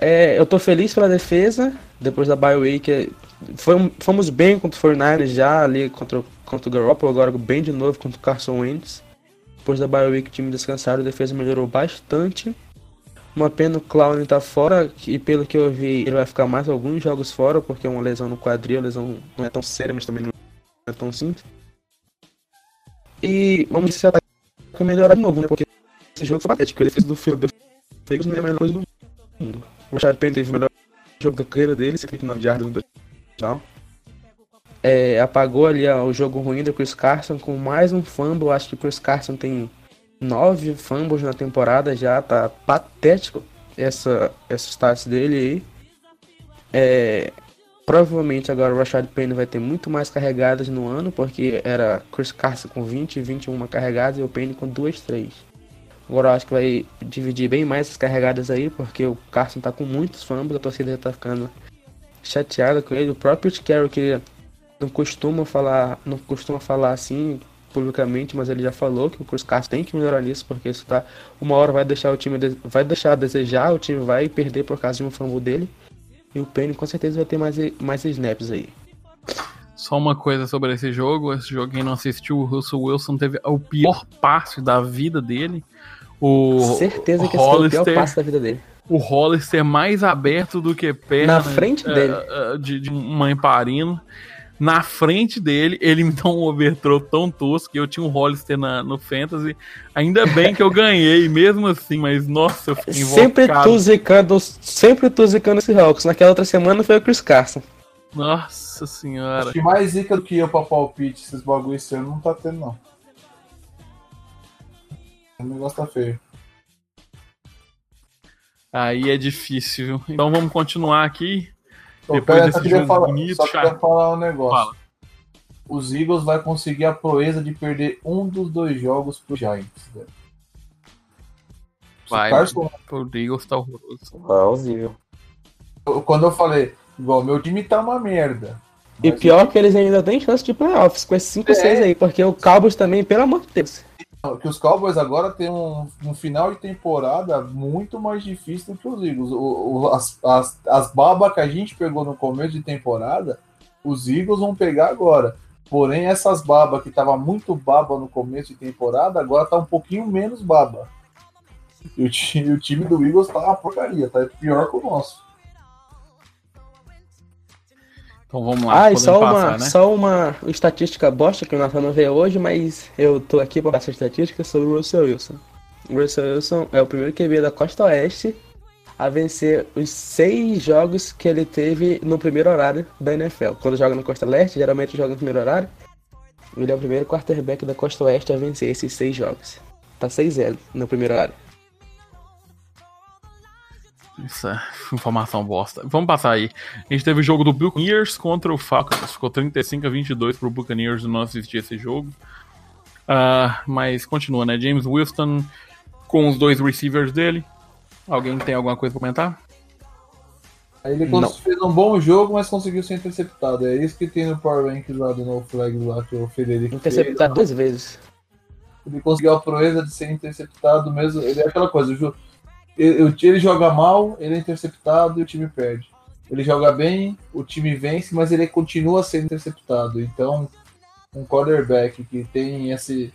[SPEAKER 3] É, eu tô feliz pela defesa, depois da bye week. é, fomos bem contra o 49ers já ali contra, contra o Garoppolo, agora bem de novo contra o Carson Wentz. Depois da bye week o time descansaram, a defesa melhorou bastante. Uma pena o Clown tá fora, e pelo que eu vi, ele vai ficar mais alguns jogos fora, porque é uma lesão no quadril, a lesão não é tão séria, mas também não é tão simples. E vamos ver se vai melhorar de novo, né? Porque esse jogo foi patético, ele fez do Philadelphia Eagles não é a melhor coisa do mundo. Rashad Penny teve o melhor jogo da carreira dele, 59 jardas no touchdown. É, apagou ali ó, o jogo ruim do Chris Carson com mais um fumble. Acho que o Chris Carson tem nove fumbles na temporada já, tá patético essa, essa stats dele aí. É, provavelmente agora o Rashad Penny vai ter muito mais carregadas no ano, porque era Chris Carson com 20 e 21 carregadas e o Penny com 2, 3. Agora eu acho que vai dividir bem mais essas carregadas aí, porque o Carson tá com muitos fumbles, a torcida já tá ficando chateada com ele. O próprio Carroll que não costuma falar, não costuma falar assim publicamente, mas ele já falou que o Chris Carson tem que melhorar nisso, porque isso tá uma hora vai deixar o time vai deixar a desejar, o time vai perder por causa de um fumble dele. E o Penny com certeza vai ter mais mais snaps aí.
[SPEAKER 4] Só uma coisa sobre esse jogo. Esse jogo, quem não assistiu, o Russell Wilson teve o pior passe da vida dele. O
[SPEAKER 3] Certeza que esse foi o pior
[SPEAKER 4] Hollister-
[SPEAKER 3] passe da vida dele.
[SPEAKER 4] o Hollister mais aberto do que perna
[SPEAKER 3] Na frente
[SPEAKER 4] eh,
[SPEAKER 3] dele.
[SPEAKER 4] eh, de, de mãe parino. Na frente dele, ele me dá um overthrow tão tosco que eu tinha um Hollister na, no Fantasy. Ainda bem que eu ganhei, (laughs) mesmo assim, mas nossa, eu fiquei
[SPEAKER 3] Sempre
[SPEAKER 4] invocado.
[SPEAKER 3] tu zicando, sempre tu zicando esse Hawks. Naquela outra semana foi o Chris Carson.
[SPEAKER 4] Nossa senhora.
[SPEAKER 2] Acho que mais zica do que eu pra palpite esses bagulho esse ano não tá tendo, não. O negócio tá feio.
[SPEAKER 4] Aí é difícil, viu? Então vamos continuar aqui.
[SPEAKER 2] Ô,
[SPEAKER 4] Depois
[SPEAKER 2] pera,
[SPEAKER 4] desse jogo
[SPEAKER 2] falar,
[SPEAKER 4] bonito,
[SPEAKER 2] só queria falar um negócio.
[SPEAKER 4] Fala.
[SPEAKER 2] Os Eagles vai conseguir a proeza de perder um dos dois jogos pro Giants. velho.
[SPEAKER 4] Vai,
[SPEAKER 2] Carson-
[SPEAKER 4] O Eagles tá horroroso.
[SPEAKER 5] Plausível.
[SPEAKER 2] quando eu falei, igual, meu time tá uma merda.
[SPEAKER 3] E pior que eles ainda têm chance de playoffs com esses 5
[SPEAKER 2] É.
[SPEAKER 3] 6 aí, porque o Cowboys também, pelo amor de Deus.
[SPEAKER 2] Que os Cowboys agora têm um, um final de temporada muito mais difícil do que os Eagles. O, o- as, as, as babas que a gente pegou no começo de temporada, os Eagles vão pegar agora. Porém, essas babas que tava muito baba no começo de temporada, agora tá um pouquinho menos baba. E o time, o time do Eagles tá uma porcaria, tá pior que o nosso.
[SPEAKER 4] Então vamos lá.
[SPEAKER 3] Ah, e só uma,
[SPEAKER 4] né?
[SPEAKER 3] só uma estatística bosta que o Nathan não veio hoje, mas eu tô aqui pra passar estatística sobre o Russell Wilson. O Russell Wilson é o primeiro QB da Costa Oeste a vencer os seis jogos que ele teve no primeiro horário da NFL. Quando joga na Costa Leste, geralmente joga no primeiro horário. Ele é o primeiro quarterback da Costa Oeste a vencer esses seis jogos. Tá 6-0 no primeiro horário.
[SPEAKER 4] Isso é (laughs) informação bosta. Vamos passar aí. A gente teve o jogo do Buccaneers contra o Falcons. Ficou 35 a 22 pro Buccaneers. Não assisti esse jogo. Ah, mas continua, né? James Wilson com os dois receivers dele. Alguém tem alguma coisa pra comentar?
[SPEAKER 2] Ele
[SPEAKER 3] Não.
[SPEAKER 2] fez um bom jogo, mas conseguiu ser interceptado. É isso que tem no Power Rankings lá do No Flag lá que o Federico fez.
[SPEAKER 3] Interceptado duas vezes.
[SPEAKER 2] Ele conseguiu a proeza de ser interceptado mesmo. Ele é aquela coisa, o ele, ele joga mal, ele é interceptado e o time perde. Ele joga bem, o time vence, mas ele continua sendo interceptado. Então, um quarterback que tem esse,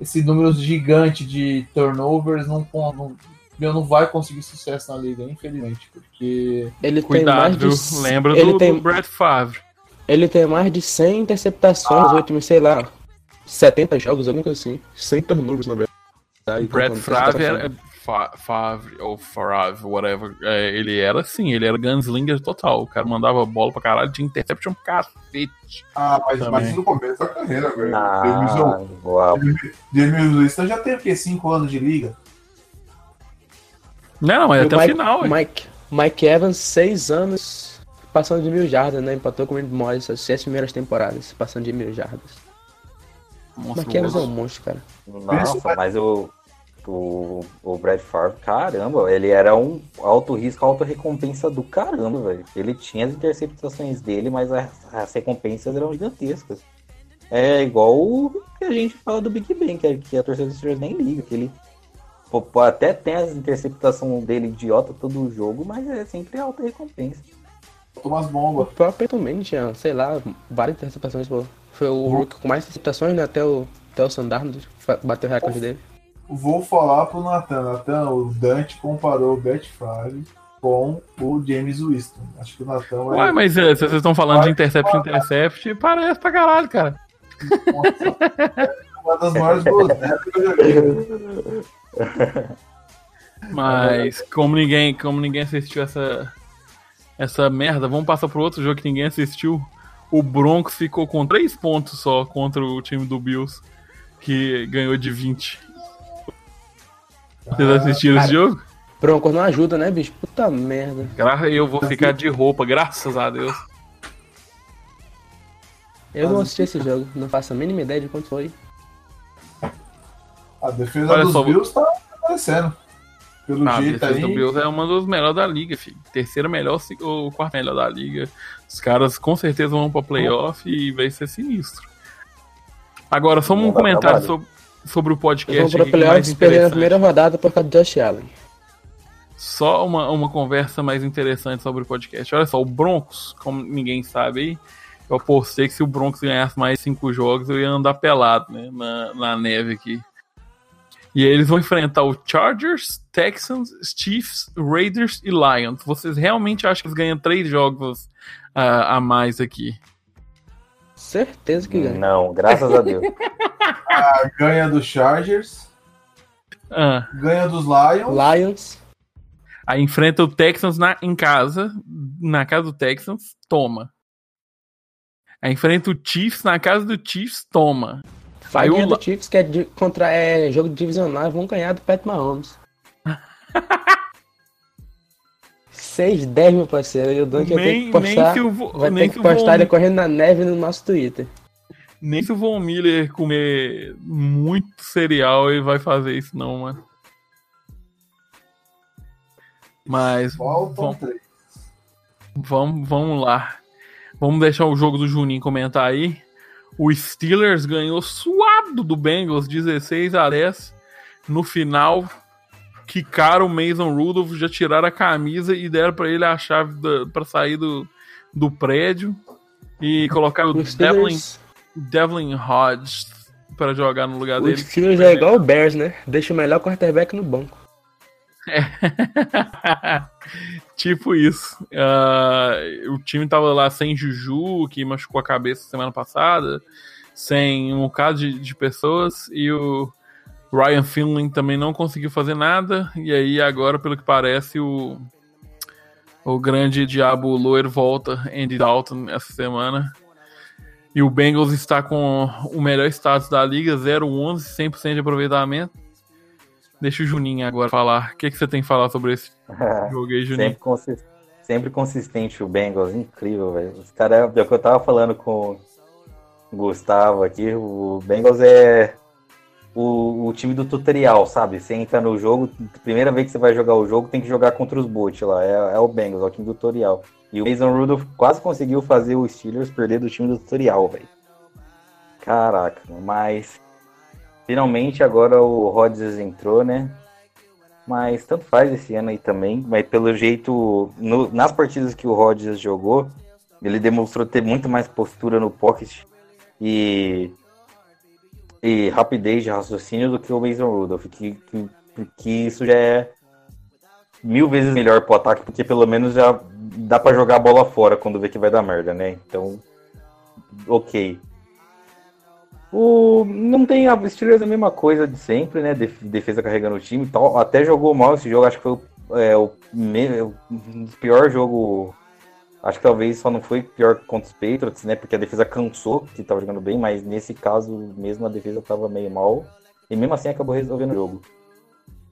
[SPEAKER 2] esse número gigante de turnovers não, não, meu, não vai conseguir sucesso na liga, infelizmente. Porque
[SPEAKER 3] Ele tem
[SPEAKER 4] Cuidado,
[SPEAKER 3] mais
[SPEAKER 4] viu?
[SPEAKER 3] de
[SPEAKER 4] Lembra
[SPEAKER 3] ele
[SPEAKER 4] do,
[SPEAKER 3] tem
[SPEAKER 4] do Brett Favre.
[SPEAKER 3] Ele tem mais de 100 interceptações nos últimos, sei lá, 70 jogos, alguma coisa assim. 100 turnovers, na verdade.
[SPEAKER 4] Brett
[SPEAKER 3] contando
[SPEAKER 4] Favre
[SPEAKER 3] interceptação.
[SPEAKER 4] era. Fa- Favre ou Favre, whatever. É, ele era assim, ele era gunslinger total. O cara mandava bola pra caralho, tinha interception cacete.
[SPEAKER 2] Ah, mas,
[SPEAKER 4] Também.
[SPEAKER 2] mas no começo da carreira, velho.
[SPEAKER 5] Ah,
[SPEAKER 2] Winston já tem o quê? 5 anos de liga?
[SPEAKER 4] Não, não, mas
[SPEAKER 3] E
[SPEAKER 4] até o final.
[SPEAKER 3] Mike, Mike Evans, 6 anos, passando de mil jardas, né? Empatou com o Randy Moss as 6 primeiras temporadas, passando de mil jardas. Mike Evans é um monstro, cara.
[SPEAKER 5] Nossa, mas o. O, o Brad Favre, caramba, ele era um alto risco, alta recompensa do caramba, velho. Ele tinha as interceptações dele, mas as, as recompensas eram gigantescas. É igual o que a gente fala do Big Ben, que, a- que a torcida dos Steelers nem liga, que ele pô, pô, até tem as interceptações dele idiota todo o jogo, mas é sempre alta recompensa.
[SPEAKER 2] Thomas
[SPEAKER 3] O
[SPEAKER 2] Bomba.
[SPEAKER 3] próprio Peyton Manning tinha, sei lá, várias interceptações, pô. Foi o Hulk com mais interceptações, né? Até o, até o Sandarno bateu o recorde dele.
[SPEAKER 2] Vou falar pro Nathan. Nathan, o Dante comparou o Brett Favre com o James Winston. Acho que o Nathan vai.
[SPEAKER 4] Ué, mas é, se vocês estão falando de intercept intercept, parece pra caralho, cara.
[SPEAKER 2] uma das maiores groselhas que eu.
[SPEAKER 4] Mas como ninguém, como ninguém assistiu essa essa merda, vamos passar pro outro jogo que ninguém assistiu. O Broncos ficou com 3 pontos só contra o time do Bills, que ganhou de 20. Vocês assistiram esse jogo?
[SPEAKER 3] Broncos não ajuda, né, bicho? Puta merda.
[SPEAKER 4] Eu vou ficar de roupa, graças a Deus.
[SPEAKER 3] Eu não assisti esse jogo, não faço a mínima ideia de quanto foi.
[SPEAKER 2] A defesa
[SPEAKER 4] Olha
[SPEAKER 2] dos
[SPEAKER 4] só,
[SPEAKER 2] Bills tá aparecendo. Pelo
[SPEAKER 4] Ah, a
[SPEAKER 2] jeito
[SPEAKER 4] defesa
[SPEAKER 2] aí.
[SPEAKER 4] do Bills é uma dos melhores da liga, filho. Terceiro melhor ou quarto melhor da liga. Os caras com certeza vão pra playoff e vai ser sinistro. Agora, só um comentário
[SPEAKER 5] trabalho.
[SPEAKER 4] sobre, sobre o
[SPEAKER 3] Eles
[SPEAKER 4] podcast
[SPEAKER 3] vão
[SPEAKER 4] é mais
[SPEAKER 3] playoffs perder a primeira rodada por causa do Josh Allen.
[SPEAKER 4] Só uma, uma conversa mais interessante sobre o podcast. Olha só, o Broncos, como ninguém sabe aí, eu apostei que se o Broncos ganhasse mais cinco jogos, eu ia andar pelado, né? Na, na neve aqui. E aí eles vão enfrentar o Chargers, Texans, Chiefs, Raiders e Lions. Vocês realmente acham que eles ganham três jogos ah, a mais aqui?
[SPEAKER 3] Certeza que ganha.
[SPEAKER 5] Não, graças a Deus. (laughs)
[SPEAKER 2] Ah, ganha dos Chargers,
[SPEAKER 4] Ah,
[SPEAKER 2] ganha dos Lions.
[SPEAKER 3] Lions,
[SPEAKER 4] aí enfrenta o Texans na, em casa, na casa do Texans, toma. Aí enfrenta o Chiefs na casa do Chiefs, toma.
[SPEAKER 3] vai
[SPEAKER 4] Aí o
[SPEAKER 3] ganhar
[SPEAKER 4] La-
[SPEAKER 3] do Chiefs, que é de- contra é, jogo divisional, vão ganhar do Pat Mahomes. (laughs) 6-10, meu parceiro. E o Dunk vai ter
[SPEAKER 4] Nem,
[SPEAKER 3] que
[SPEAKER 4] nem
[SPEAKER 3] postar,
[SPEAKER 4] se o, Vo-
[SPEAKER 3] vai
[SPEAKER 4] nem
[SPEAKER 3] ter
[SPEAKER 4] se
[SPEAKER 3] que
[SPEAKER 4] o
[SPEAKER 3] postar ele
[SPEAKER 4] Von,
[SPEAKER 3] correndo na neve no nosso Twitter.
[SPEAKER 4] nem se o Von Miller comer muito cereal, ele vai fazer isso não, mano. Mas
[SPEAKER 2] Faltam
[SPEAKER 4] vamos, vamos, vamos lá. Vamos deixar o jogo do Juninho comentar aí. O Steelers ganhou suado do Bengals 16 a 10. No final, quicaram o Mason Rudolph, já tiraram a camisa e deram pra ele a chave da, pra sair do, do prédio. E colocaram o
[SPEAKER 3] O
[SPEAKER 4] Devlin, Devlin Hodge pra jogar no lugar
[SPEAKER 3] o
[SPEAKER 4] dele.
[SPEAKER 3] Steelers é igual o Bears, né? Deixa o melhor quarterback no banco. (laughs)
[SPEAKER 4] tipo isso. Ah, o time tava lá sem Juju, que machucou a cabeça semana passada, sem um bocado de, de pessoas, e o Ryan Finley também não conseguiu fazer nada. E aí, agora, pelo que parece, o, o grande diabo loiro volta, Andy Dalton, essa semana. E o Bengals está com o melhor status da liga, 0-11, 100% de aproveitamento. Deixa o Juninho agora falar. O que, que você tem que falar sobre esse (laughs) jogo aí, Juninho?
[SPEAKER 5] sempre, consis- sempre consistente o Bengals, incrível, velho. Os caras, é o que eu tava falando com o Gustavo aqui, o Bengals é o, o time do tutorial, sabe? Você entra no jogo, primeira vez que você vai jogar o jogo, tem que jogar contra os bots lá. É, é o Bengals, é o time do tutorial. E o Mason Rudolph quase conseguiu fazer o Steelers perder do time do tutorial, velho. Caraca, mas finalmente agora o Rodgers entrou, né? Mas tanto faz esse ano aí também. Mas pelo jeito, no- nas partidas que o Rodgers jogou, ele demonstrou ter muito mais postura no pocket e, e rapidez de raciocínio do que o Mason Rudolph. Que, que, que isso já é mil vezes melhor pro ataque, porque pelo menos já dá pra jogar a bola fora quando vê que vai dar merda, né? Então, ok. O, não tem a Steelers a mesma coisa de sempre, né? Def- Defesa carregando o time e tal. Até jogou mal esse jogo, acho que foi é, o, me- o pior jogo. Acho que talvez só não foi pior contra os Patriots, né? Porque a defesa cansou, que tava jogando bem, mas nesse caso mesmo a defesa tava meio mal. E mesmo assim acabou resolvendo o jogo.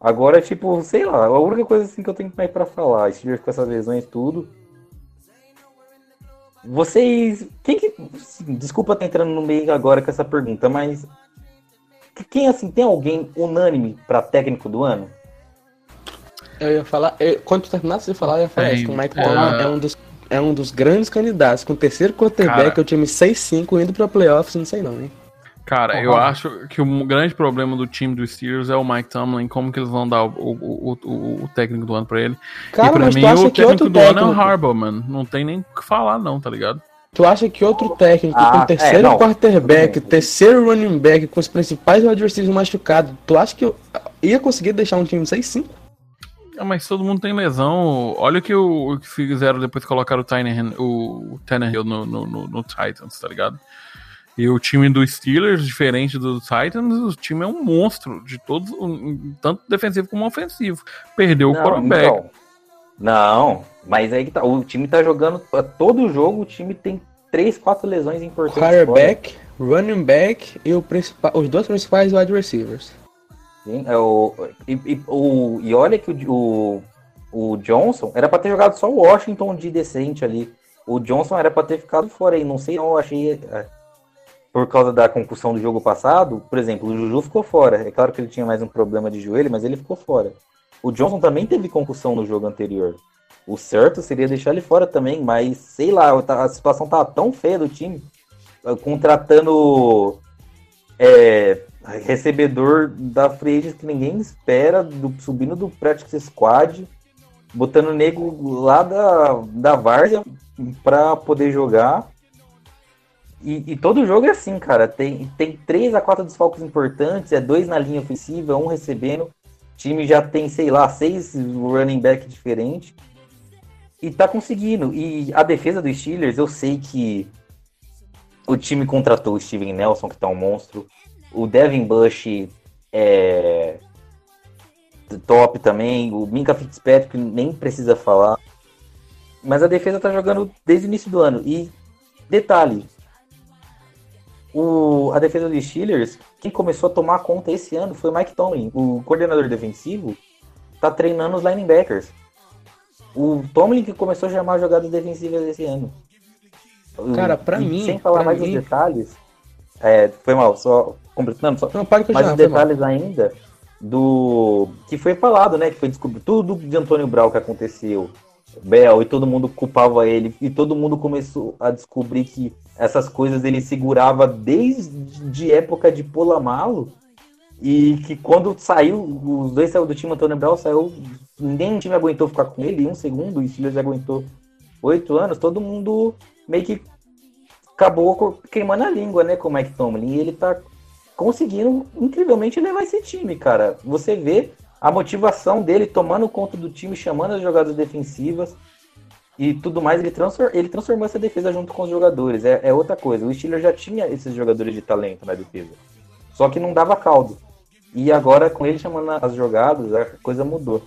[SPEAKER 5] Agora, tipo, sei lá, a única coisa assim que eu tenho mais pra falar, Steelers com essas lesões e tudo. Vocês. Quem que. Desculpa estar entrando no meio agora com essa pergunta, mas. quem assim, tem alguém unânime pra técnico do ano?
[SPEAKER 3] Eu ia falar, eu, quando tu terminasse de falar, eu ia falar
[SPEAKER 4] Tem,
[SPEAKER 3] isso, que o Mike
[SPEAKER 4] é.
[SPEAKER 3] Tomlin é um dos é um dos grandes candidatos, com o terceiro quarterback,
[SPEAKER 4] Cara.
[SPEAKER 3] o time 6-5 indo pra playoffs, não sei não, hein?
[SPEAKER 4] Cara, eu acho que o grande problema do time dos Steelers é o Mike Tomlin, como que eles vão dar o, o, o, o- técnico do ano pra ele.
[SPEAKER 3] Cara,
[SPEAKER 4] e pra
[SPEAKER 3] mas
[SPEAKER 4] mim
[SPEAKER 3] tu acha
[SPEAKER 4] o
[SPEAKER 3] que
[SPEAKER 4] técnico
[SPEAKER 3] outro
[SPEAKER 4] do ano é o
[SPEAKER 3] técnico,
[SPEAKER 4] Harbaugh, mano. Não tem nem o que falar não, tá ligado?
[SPEAKER 3] tu acha que outro técnico
[SPEAKER 5] Ah,
[SPEAKER 3] com
[SPEAKER 5] é,
[SPEAKER 3] terceiro
[SPEAKER 5] não,
[SPEAKER 3] quarterback, terceiro running back, com os principais wide receivers machucados, tu acha que eu ia conseguir deixar um time 6-5?
[SPEAKER 4] Ah, mas todo mundo tem lesão. Olha o que, o, o que fizeram depois que colocaram o, o Tannehill no, no, no, no Titans, tá ligado? E o time dos Steelers, diferente do Titans, o time é um monstro, de todos, tanto defensivo como ofensivo. Perdeu o quarterback.
[SPEAKER 5] então. Não, mas aí que tá. O time tá jogando todo jogo, o time tem três, quatro lesões importantes.
[SPEAKER 3] Quarterback, running back e o principal, os dois principais wide receivers.
[SPEAKER 5] Sim, é o, e, e- o, e olha que o, o, o Johnson era pra ter jogado só o Washington de decente ali. O Johnson era pra ter ficado fora aí. Não sei, eu achei. é, por causa da concussão do jogo passado, por exemplo, o Juju ficou fora. É claro que ele tinha mais um problema de joelho, mas ele ficou fora. O Johnson também teve concussão no jogo anterior. O certo seria deixar ele fora também, mas sei lá, tá- a situação tava tão feia do time, eh, contratando é, recebedor da free que ninguém espera, do, subindo do practice squad, botando o nego lá da, da várzea pra poder jogar. E, e todo jogo é assim, cara. Tem, tem três a quatro desfalques importantes, é dois na linha ofensiva, um recebendo. O time já tem, sei lá, seis running back diferentes. E tá conseguindo. E a defesa dos Steelers, eu sei que o time contratou o Steven Nelson, que tá um monstro. O Devin Bush é top também. O Minka Fitzpatrick nem precisa falar. Mas a defesa tá jogando desde o início do ano. E detalhe, o, a defesa dos Steelers, quem começou a tomar conta esse ano foi o Mike Tomlin. O coordenador defensivo tá treinando os linebackers. O Tomlin que começou a chamar jogadas defensivas esse ano.
[SPEAKER 3] Cara, pra
[SPEAKER 5] E
[SPEAKER 3] mim,
[SPEAKER 5] Sem falar mais
[SPEAKER 3] mim-
[SPEAKER 5] os detalhes. É, foi mal, só completando, só,
[SPEAKER 3] Não,
[SPEAKER 5] mas
[SPEAKER 3] continuar,
[SPEAKER 5] os
[SPEAKER 3] foi mal.
[SPEAKER 5] detalhes ainda do que foi falado, né? Que foi descobrir tudo de Antônio Brau que aconteceu. Bel, e todo mundo culpava ele, e todo mundo começou a descobrir que essas coisas ele segurava desde época de Polamalo, e que quando saiu, os dois saiu do time, Antônio Brau saiu, nem o time aguentou ficar com ele, um segundo, e o Steelers aguentou oito anos, todo mundo meio que acabou queimando a língua, né, com o Mike Tomlin, e ele tá conseguindo incrivelmente levar esse time, cara. Você vê a motivação dele tomando conta do time, chamando as jogadas defensivas e tudo mais. Ele, transfor- ele transformou essa defesa junto com os jogadores. É, é outra coisa. O Steelers já tinha esses jogadores de talento na defesa, só que não dava caldo. E agora, com ele chamando as jogadas, a coisa mudou.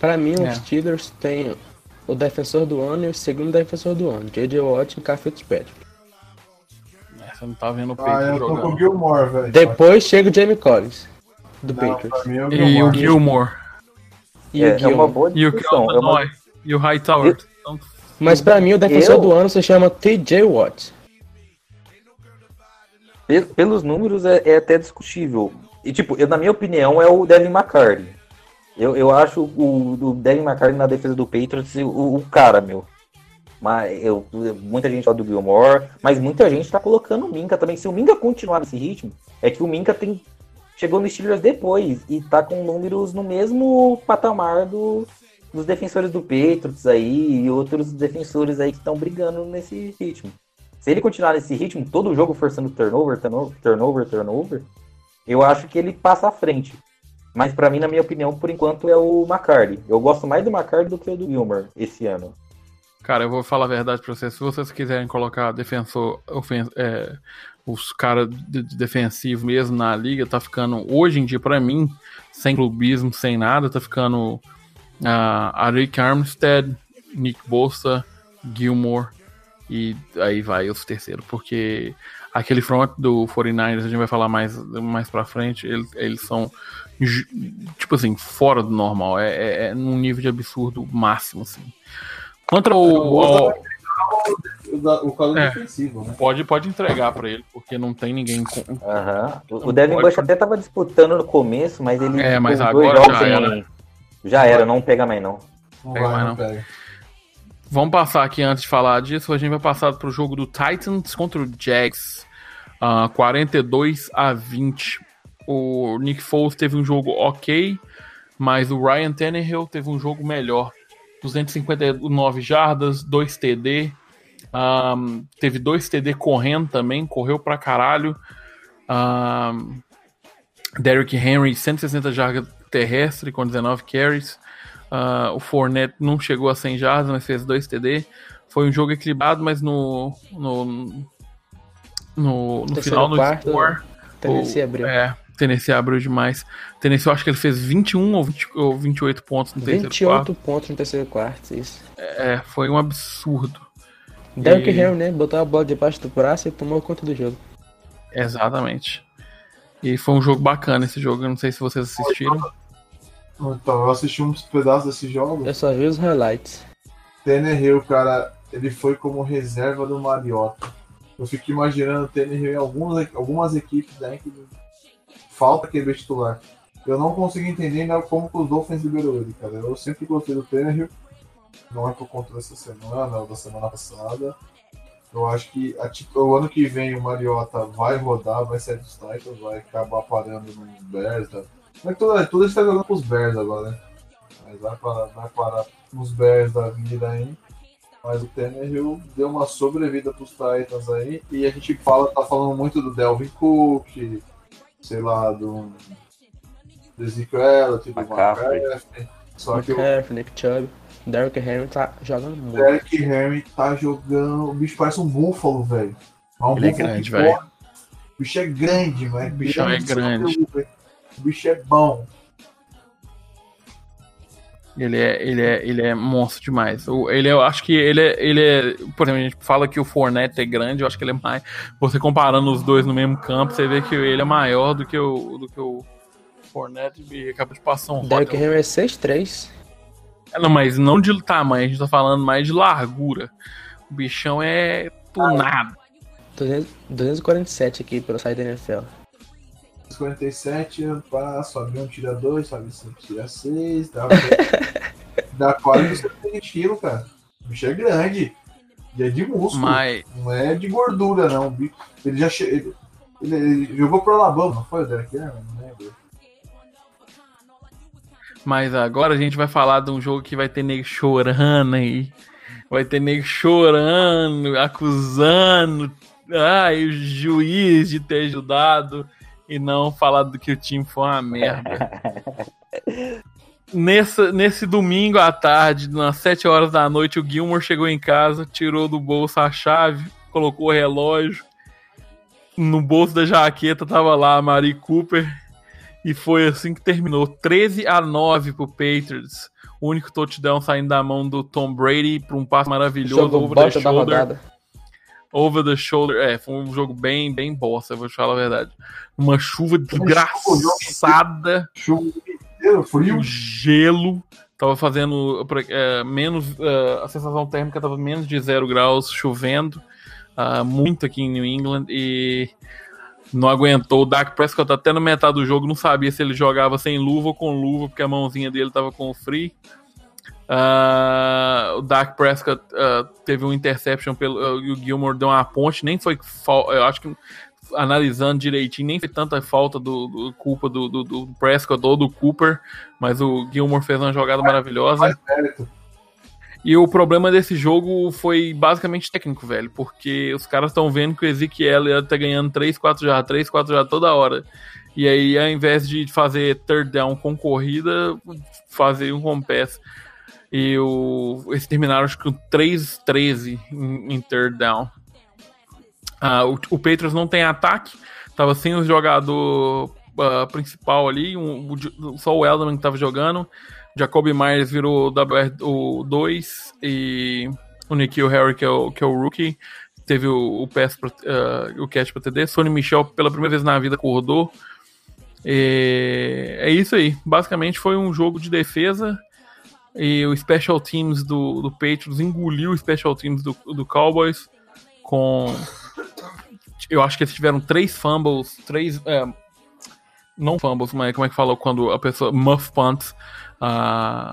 [SPEAKER 3] Pra mim,
[SPEAKER 4] É.
[SPEAKER 3] os Steelers têm o defensor do ano e o segundo defensor do ano, J.J. Watt e K. Fitzpatrick.
[SPEAKER 4] É, Você não tá vendo o peito
[SPEAKER 6] Ah, eu tô com o. Gilmore, velho.
[SPEAKER 3] Depois chega o Jamie Collins, do
[SPEAKER 6] Não,
[SPEAKER 3] Patriots.
[SPEAKER 6] pra mim é o
[SPEAKER 4] E o
[SPEAKER 6] Gilmore.
[SPEAKER 4] Gilmore.
[SPEAKER 3] E
[SPEAKER 5] é,
[SPEAKER 3] o
[SPEAKER 5] é uma
[SPEAKER 3] Gilmore.
[SPEAKER 5] boa
[SPEAKER 4] E o
[SPEAKER 5] discussão. É uma...
[SPEAKER 4] E o Hightower. Então,
[SPEAKER 3] Mas pra mim, o defensor
[SPEAKER 5] Eu-
[SPEAKER 3] do ano se chama T.J. Watt.
[SPEAKER 5] Pe- Pelos números é, é até discutível. E, tipo, eu, na minha opinião, é o Devin McCarthy. Eu, eu acho o, o Devin McCarthy na defesa do Patriots o, o cara, meu. Mas eu, muita gente fala do Gilmore, mas muita gente tá colocando o Minka também. Se o Minka continuar nesse ritmo, é que o Minka tem, chegou no Steelers depois e tá com números no mesmo patamar do, dos defensores do Patriots aí e outros defensores aí que estão brigando nesse ritmo. Se ele continuar nesse ritmo, todo jogo forçando turnover, turnover, turnover, turnover, eu acho que ele passa à frente. Mas pra mim, na minha opinião, por enquanto é o McCarthy. Eu gosto mais do McCarthy do que do Gilmore esse ano.
[SPEAKER 4] Cara, eu vou falar a verdade pra vocês. Se vocês quiserem colocar defensor, ofen é, os caras de, mesmo na liga, tá ficando, hoje em dia, pra mim, sem clubismo, sem nada, tá ficando a Arik Armstead, Nick Bosa, Gilmore e aí vai os terceiros, porque aquele front do 49ers, a gente vai falar mais, mais pra frente, eles, eles são tipo assim, fora do normal, é, é, é num nível de absurdo máximo, assim. Contra o. O-
[SPEAKER 2] o calor
[SPEAKER 4] É.
[SPEAKER 2] defensivo, né?
[SPEAKER 4] Pode, pode entregar pra ele, porque não tem ninguém com.
[SPEAKER 5] Aham. O, o Devin
[SPEAKER 4] pode,
[SPEAKER 5] Bush até tava disputando no começo, mas ele.
[SPEAKER 4] É, mas agora já era.
[SPEAKER 5] Já era, não pega mais não.
[SPEAKER 2] Não
[SPEAKER 4] Pega
[SPEAKER 2] vai,
[SPEAKER 4] mais
[SPEAKER 2] não pega.
[SPEAKER 4] Vamos passar aqui antes de falar disso. A gente vai passar pro jogo do Titans contra o Jags. ah, 42 a 20. O Nick Foles teve um jogo ok, mas o Ryan Tannehill teve um jogo melhor. 259 jardas, 2 TD. Ahn, teve 2 TD correndo também, correu pra caralho. Ahn, Derrick Henry, 160 jardas terrestre com 19 carries. Ah, o Fournette não chegou a 100 jardas, mas fez 2 TD. Foi um jogo equilibrado, mas no no, no, no
[SPEAKER 3] Terceiro
[SPEAKER 4] final, no
[SPEAKER 3] quarto,
[SPEAKER 4] score, o-
[SPEAKER 3] abriu.
[SPEAKER 4] É, Tennessee abriu demais. Tennessee, eu acho que ele fez 21 ou, 20, ou 28 pontos no terceiro
[SPEAKER 3] 28
[SPEAKER 4] quarto.
[SPEAKER 3] pontos no terceiro quarto, isso.
[SPEAKER 4] É, foi um absurdo.
[SPEAKER 3] Derrick
[SPEAKER 4] E-
[SPEAKER 3] Henry, né? Botou a bola debaixo do braço e tomou conta do jogo.
[SPEAKER 4] Exatamente. E foi um jogo bacana esse jogo. Eu não sei se vocês assistiram.
[SPEAKER 2] Então, eu assisti uns pedaços desse jogo.
[SPEAKER 3] Eu só vi os highlights.
[SPEAKER 2] Tannehill, cara, ele foi como reserva do Mariota. Eu fico imaginando o Tannehill em algumas, algumas equipes né, que falta aquele titular. Eu não consigo entender ainda como que os Dolphins liberou ele, cara. Eu sempre gostei do Tannehill. Não é por conta dessa semana ou da semana passada. Eu acho que a ti- o ano que vem o Mariota vai rodar, vai sair dos Titans, vai acabar parando no Bears. Tá? Tudo, tudo está jogando pros Bears agora, né? Mas vai parar, vai parar nos Bears da vida aí. Mas o Tannehill deu uma sobrevida pros Titans aí. E a gente fala, tá falando muito do Delvin Cook, sei lá, do, do Ezekiel Elliott, do
[SPEAKER 5] McCaffrey.
[SPEAKER 2] Só que o
[SPEAKER 3] McCaffrey, Nick Chubb. Derrick Henry tá jogando muito.
[SPEAKER 2] Derrick Henry tá jogando. O bicho parece um búfalo, velho. É um
[SPEAKER 4] Ele é
[SPEAKER 2] búfalo
[SPEAKER 4] grande, velho.
[SPEAKER 2] O bicho é grande, mas
[SPEAKER 4] O bichão é grande.
[SPEAKER 2] O bicho é bom.
[SPEAKER 4] Ele é, ele é, ele é monstro demais. Ele é, eu acho que ele é, ele é. Por exemplo, a gente fala que o Fournette é grande, eu acho que ele é mais. Você comparando os dois no mesmo campo, você vê que ele é maior do que o, do que o Fournette e acaba de passar um
[SPEAKER 3] Derrick. Henry é 6'3".
[SPEAKER 4] É, Não, mas não de tamanho, a gente tá falando mais de largura. O bichão é tunado.
[SPEAKER 3] 200 247 aqui pelo site da NFL.
[SPEAKER 2] 47, pá, sobe um, tira dois, sobe cinco, tira seis, dá, (laughs) dá quase 120 quilos, cara. O bicho é grande. E é de músculo.
[SPEAKER 4] Mas.
[SPEAKER 2] Não é de gordura, não. Ele já che... ele, ele, ele jogou pro Alabama, não foi o Derek Henry? Não lembro.
[SPEAKER 4] Mas agora a gente vai falar de um jogo que vai ter nego chorando aí. Vai ter nego chorando, acusando. Ai, o juiz de ter ajudado e não falar do que o time foi uma merda. (laughs) Nessa, nesse domingo à tarde, nas 7 horas da noite, o Gilmore chegou em casa, tirou do bolso a chave, colocou o relógio. No bolso da jaqueta tava lá a Mari Cooper. E foi assim que terminou. 13 a 9 pro Patriots. O único touchdown saindo da mão do Tom Brady para um passe maravilhoso
[SPEAKER 3] Jogo
[SPEAKER 4] over the shoulder. Over the shoulder. É, foi um jogo bem, bem bosta, vou te falar a verdade. Uma chuva desgraçada,
[SPEAKER 2] Chuva frio.
[SPEAKER 4] o gelo. Tava fazendo é, menos. é, a sensação térmica tava menos de zero graus, chovendo. ah, muito aqui em New England. E não aguentou. O Dak Prescott até na metade do jogo não sabia se ele jogava sem luva ou com luva, porque a mãozinha dele tava com free. Ah, o Dak Prescott ah, teve um interception pelo, ah, e o Gilmore deu uma ponte, nem foi eu acho que analisando direitinho, nem foi tanta falta do, do- culpa do, do- do Prescott ou do Cooper, mas o Gilmore fez uma jogada maravilhosa. E o problema desse jogo foi basicamente técnico, velho, porque os caras estão vendo que o Ezequiel ia tá ganhando 3, 4 já, 3, 4 já toda hora. E aí, ao invés de fazer third down com corrida, fazer um com pass. E o, eles terminaram acho que com 3-13 em, em third down. Ah, o, o Patriots não tem ataque, tava sem o jogador ah, principal ali, um- o- só o Elderman que tava jogando. Jacoby Myers virou o 2 e o Nikhil Harry, que é o, que é o rookie, teve o, o, pass pra, ah, o catch para TD. Sonny Michel, pela primeira vez na vida, acordou. E é isso aí. Basicamente foi um jogo de defesa. E o Special Teams do, do Patriots engoliu o Special Teams do, do Cowboys. com. Eu acho que eles tiveram três fumbles, três. é, não fumbles, mas como é que falou quando a pessoa. Muff punts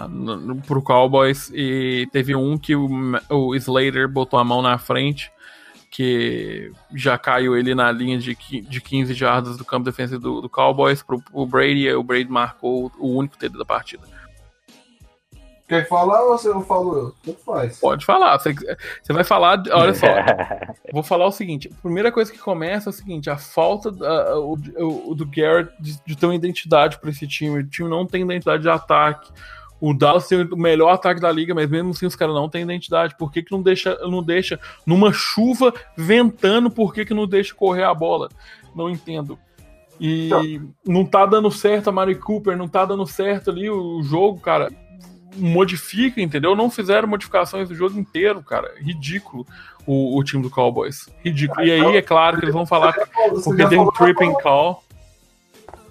[SPEAKER 4] no- pro Cowboys. E teve um que o, o Slater botou a mão na frente, que já caiu ele na linha de, de 15 jardas do campo defensivo do, do Cowboys pro, pro Brady. O Brady marcou o único TD da partida.
[SPEAKER 2] Quer falar ou você não falou? Tanto faz.
[SPEAKER 4] Pode falar. Você, você vai falar. Olha só. (laughs) Vou falar o seguinte: a primeira coisa que começa é o seguinte: a falta da- o, o- do Garrett de, de ter uma identidade para esse time. O time não tem identidade de ataque. O Dallas tem o melhor ataque da liga, mas mesmo assim os caras não têm identidade. Por que, que não deixa, não deixa numa chuva ventando? Por que, que não deixa correr a bola? Não entendo. E não tá dando certo a Mari Cooper, não tá dando certo ali o jogo, cara. Modifica, entendeu? Não fizeram modificações do jogo inteiro, cara. Ridículo o, o time do Cowboys. Ridículo. E aí, é claro que eles vão falar porque tem um tripping call.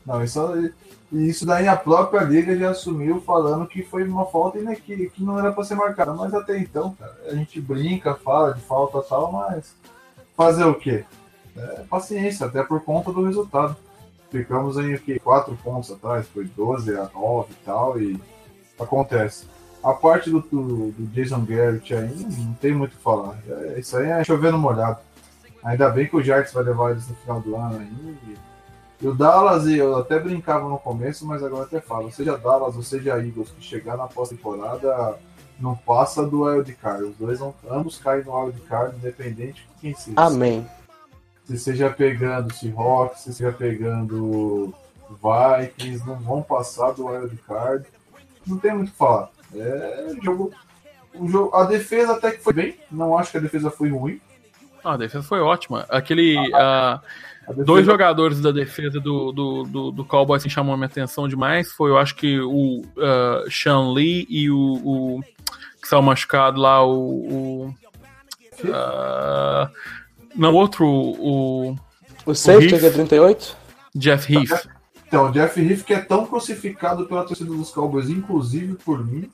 [SPEAKER 2] Não, isso, isso daí a própria liga já assumiu falando que foi uma falta né, que, que não era para ser marcada. Mas até então, cara, a gente brinca, fala de falta e tal, mas fazer o quê? É paciência, até por conta do resultado. Ficamos em o quê? Quatro pontos atrás, foi 12 a 9 e tal, e acontece. A parte do, do, do Jason Garrett aí, não tem muito o que falar. É, isso aí é chovendo molhado. Ainda bem que o Jarts vai levar eles no final do ano aí. E o Dallas, eu até brincava no começo, mas agora até falo, seja Dallas ou seja Eagles, que chegar na pós-temporada não passa do wild card. Os dois vão, ambos caem no wild card, independente de quem seja.
[SPEAKER 3] Amém.
[SPEAKER 2] Se seja pegando Seahawks, se seja pegando Vikings, não vão passar do wild card. Não tem muito o que falar. É jogo. O jogo, a defesa até que foi bem, não acho que a defesa foi ruim.
[SPEAKER 4] Ah, a defesa foi ótima. Aquele. ah,
[SPEAKER 2] A defesa-
[SPEAKER 4] dois jogadores da defesa do, do, do, do Cowboys que chamam a minha atenção demais foi, eu acho que o ah, Sean Lee e o, o que saiu machucado lá, o. o ah, não, outro, o
[SPEAKER 3] O safety
[SPEAKER 4] Heath.
[SPEAKER 3] que é 38?
[SPEAKER 4] Jeff Heath.
[SPEAKER 2] Então, o Jeff Heath, que é tão crucificado pela torcida dos Cowboys, inclusive por mim,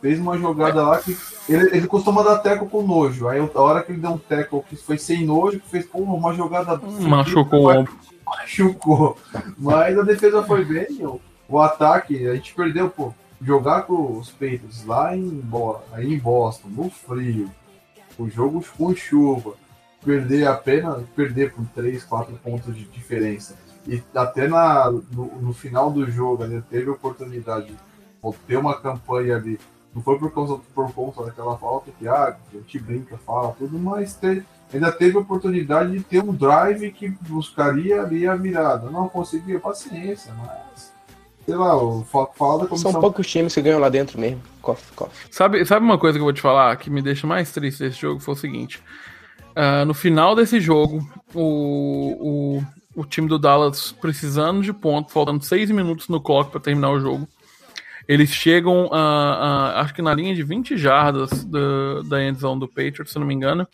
[SPEAKER 2] fez uma jogada lá que ele, ele costuma dar teco com nojo. Aí a hora que ele deu um teco que foi sem nojo, que fez pô, uma jogada
[SPEAKER 4] Machucou o ombro.
[SPEAKER 2] machucou. Mas a defesa foi bem, o, o ataque, a gente perdeu, pô, jogar com os Patriots lá em, aí em Boston, no frio, o jogo com chuva, perder apenas, perder por 3, 4 pontos de diferença. E até na, no, no final do jogo, ele teve a oportunidade de ter uma campanha ali. Não foi por, causa, por conta daquela falta que ah, a gente brinca, fala tudo, mas te- ainda teve a oportunidade de ter um drive que buscaria ali a virada. Não conseguia, paciência, mas. Sei lá, o fa- fala da comissão.
[SPEAKER 3] São poucos times que ganham lá dentro mesmo. Cof, cof.
[SPEAKER 4] Sabe, sabe uma coisa que eu vou te falar que me deixa mais triste desse jogo? Foi o seguinte: Ah, no final desse jogo, o, o, o time do Dallas precisando de ponto, faltando seis minutos no clock para terminar o jogo. Eles chegam, a, a- acho que na linha de 20 jardas da, da endzone do Patriots, se não me engano.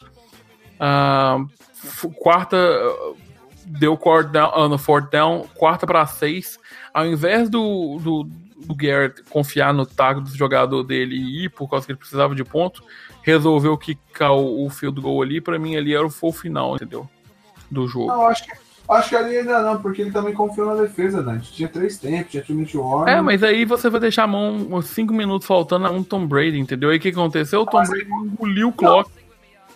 [SPEAKER 4] Ah, f- quarta, ah, deu quarto down, ah, no fourth down, quarta para seis. Ao invés do, do, do Garrett confiar no taco do jogador dele e ir por causa que ele precisava de ponto, resolveu quicar o, field goal ali. Pra mim, ali era o, o final, entendeu? Do jogo.
[SPEAKER 2] Não, acho que, acho que ali ainda não, porque ele também confiou na defesa, né? A gente tinha três tempos, tinha time de Warner.
[SPEAKER 4] É, mas aí você vai deixar a mão uns 5 minutos faltando a um Tom Brady, entendeu? Aí o que aconteceu? O Tom Brady engoliu o clock.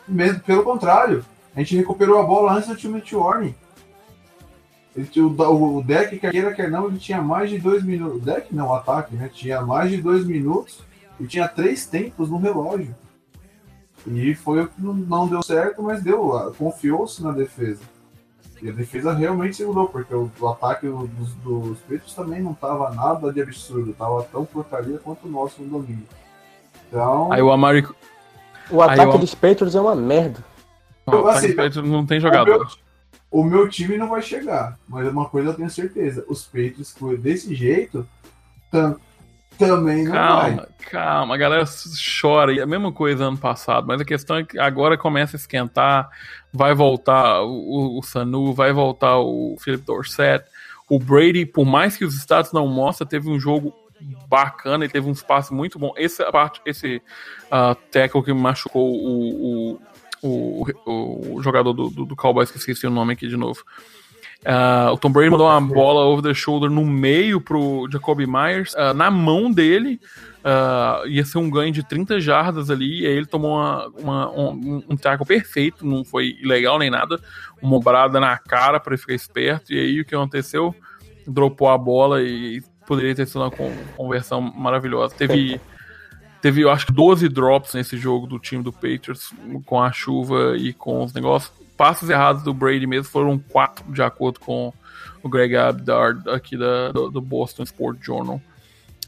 [SPEAKER 2] Mesmo, pelo contrário, a gente recuperou a bola antes do de Warning. Ele o, o deck, queira, quer não, ele tinha mais de dois minutos. O deck não, o ataque, né? Tinha mais de dois minutos e tinha três tempos no relógio. E foi o que não, deu certo, mas deu. Confiou-se na defesa. E a defesa realmente segurou, porque o, o ataque dos, dos Patriots também não tava nada de absurdo, tava tão porcaria quanto o nosso no domingo. Então,
[SPEAKER 4] Aí o Amari.
[SPEAKER 3] O
[SPEAKER 4] Aí
[SPEAKER 3] ataque
[SPEAKER 4] eu-
[SPEAKER 3] dos Patriots é uma merda.
[SPEAKER 4] Não,
[SPEAKER 2] assim,
[SPEAKER 4] não tem
[SPEAKER 2] o
[SPEAKER 4] jogador.
[SPEAKER 2] meu, o meu time não vai chegar, mas uma coisa eu tenho certeza: os Patriots com- desse jeito tam- também não vai.
[SPEAKER 4] Calma, calma, a galera chora. E a mesma coisa ano passado, mas a questão é que agora começa a esquentar. Vai voltar o, o Sanu, vai voltar o Philip Dorset. O Brady, por mais que os status não mostrem, teve um jogo bacana, ele teve um espaço muito bom. Essa parte, esse uh, tackle que machucou o, o, o, o, jogador do, do, do Cowboys, que esqueci o nome aqui de novo. Uh, o Tom Brady mandou uma bola over the shoulder no meio pro Jacoby Myers, uh, na mão dele. Uh, ia ser um ganho de 30 jardas ali, e aí ele tomou uma, uma, um, um perfeito, não foi ilegal nem nada, uma obrada na cara para ficar esperto, e aí o que aconteceu? Dropou a bola e poderia ter sido uma conversão maravilhosa. Teve, teve, eu acho que 12 drops nesse jogo do time do Patriots, com a chuva e com os negócios passos errados do Brady mesmo foram quatro, de acordo com o Greg Abdard aqui da, do, do Boston Sport Journal.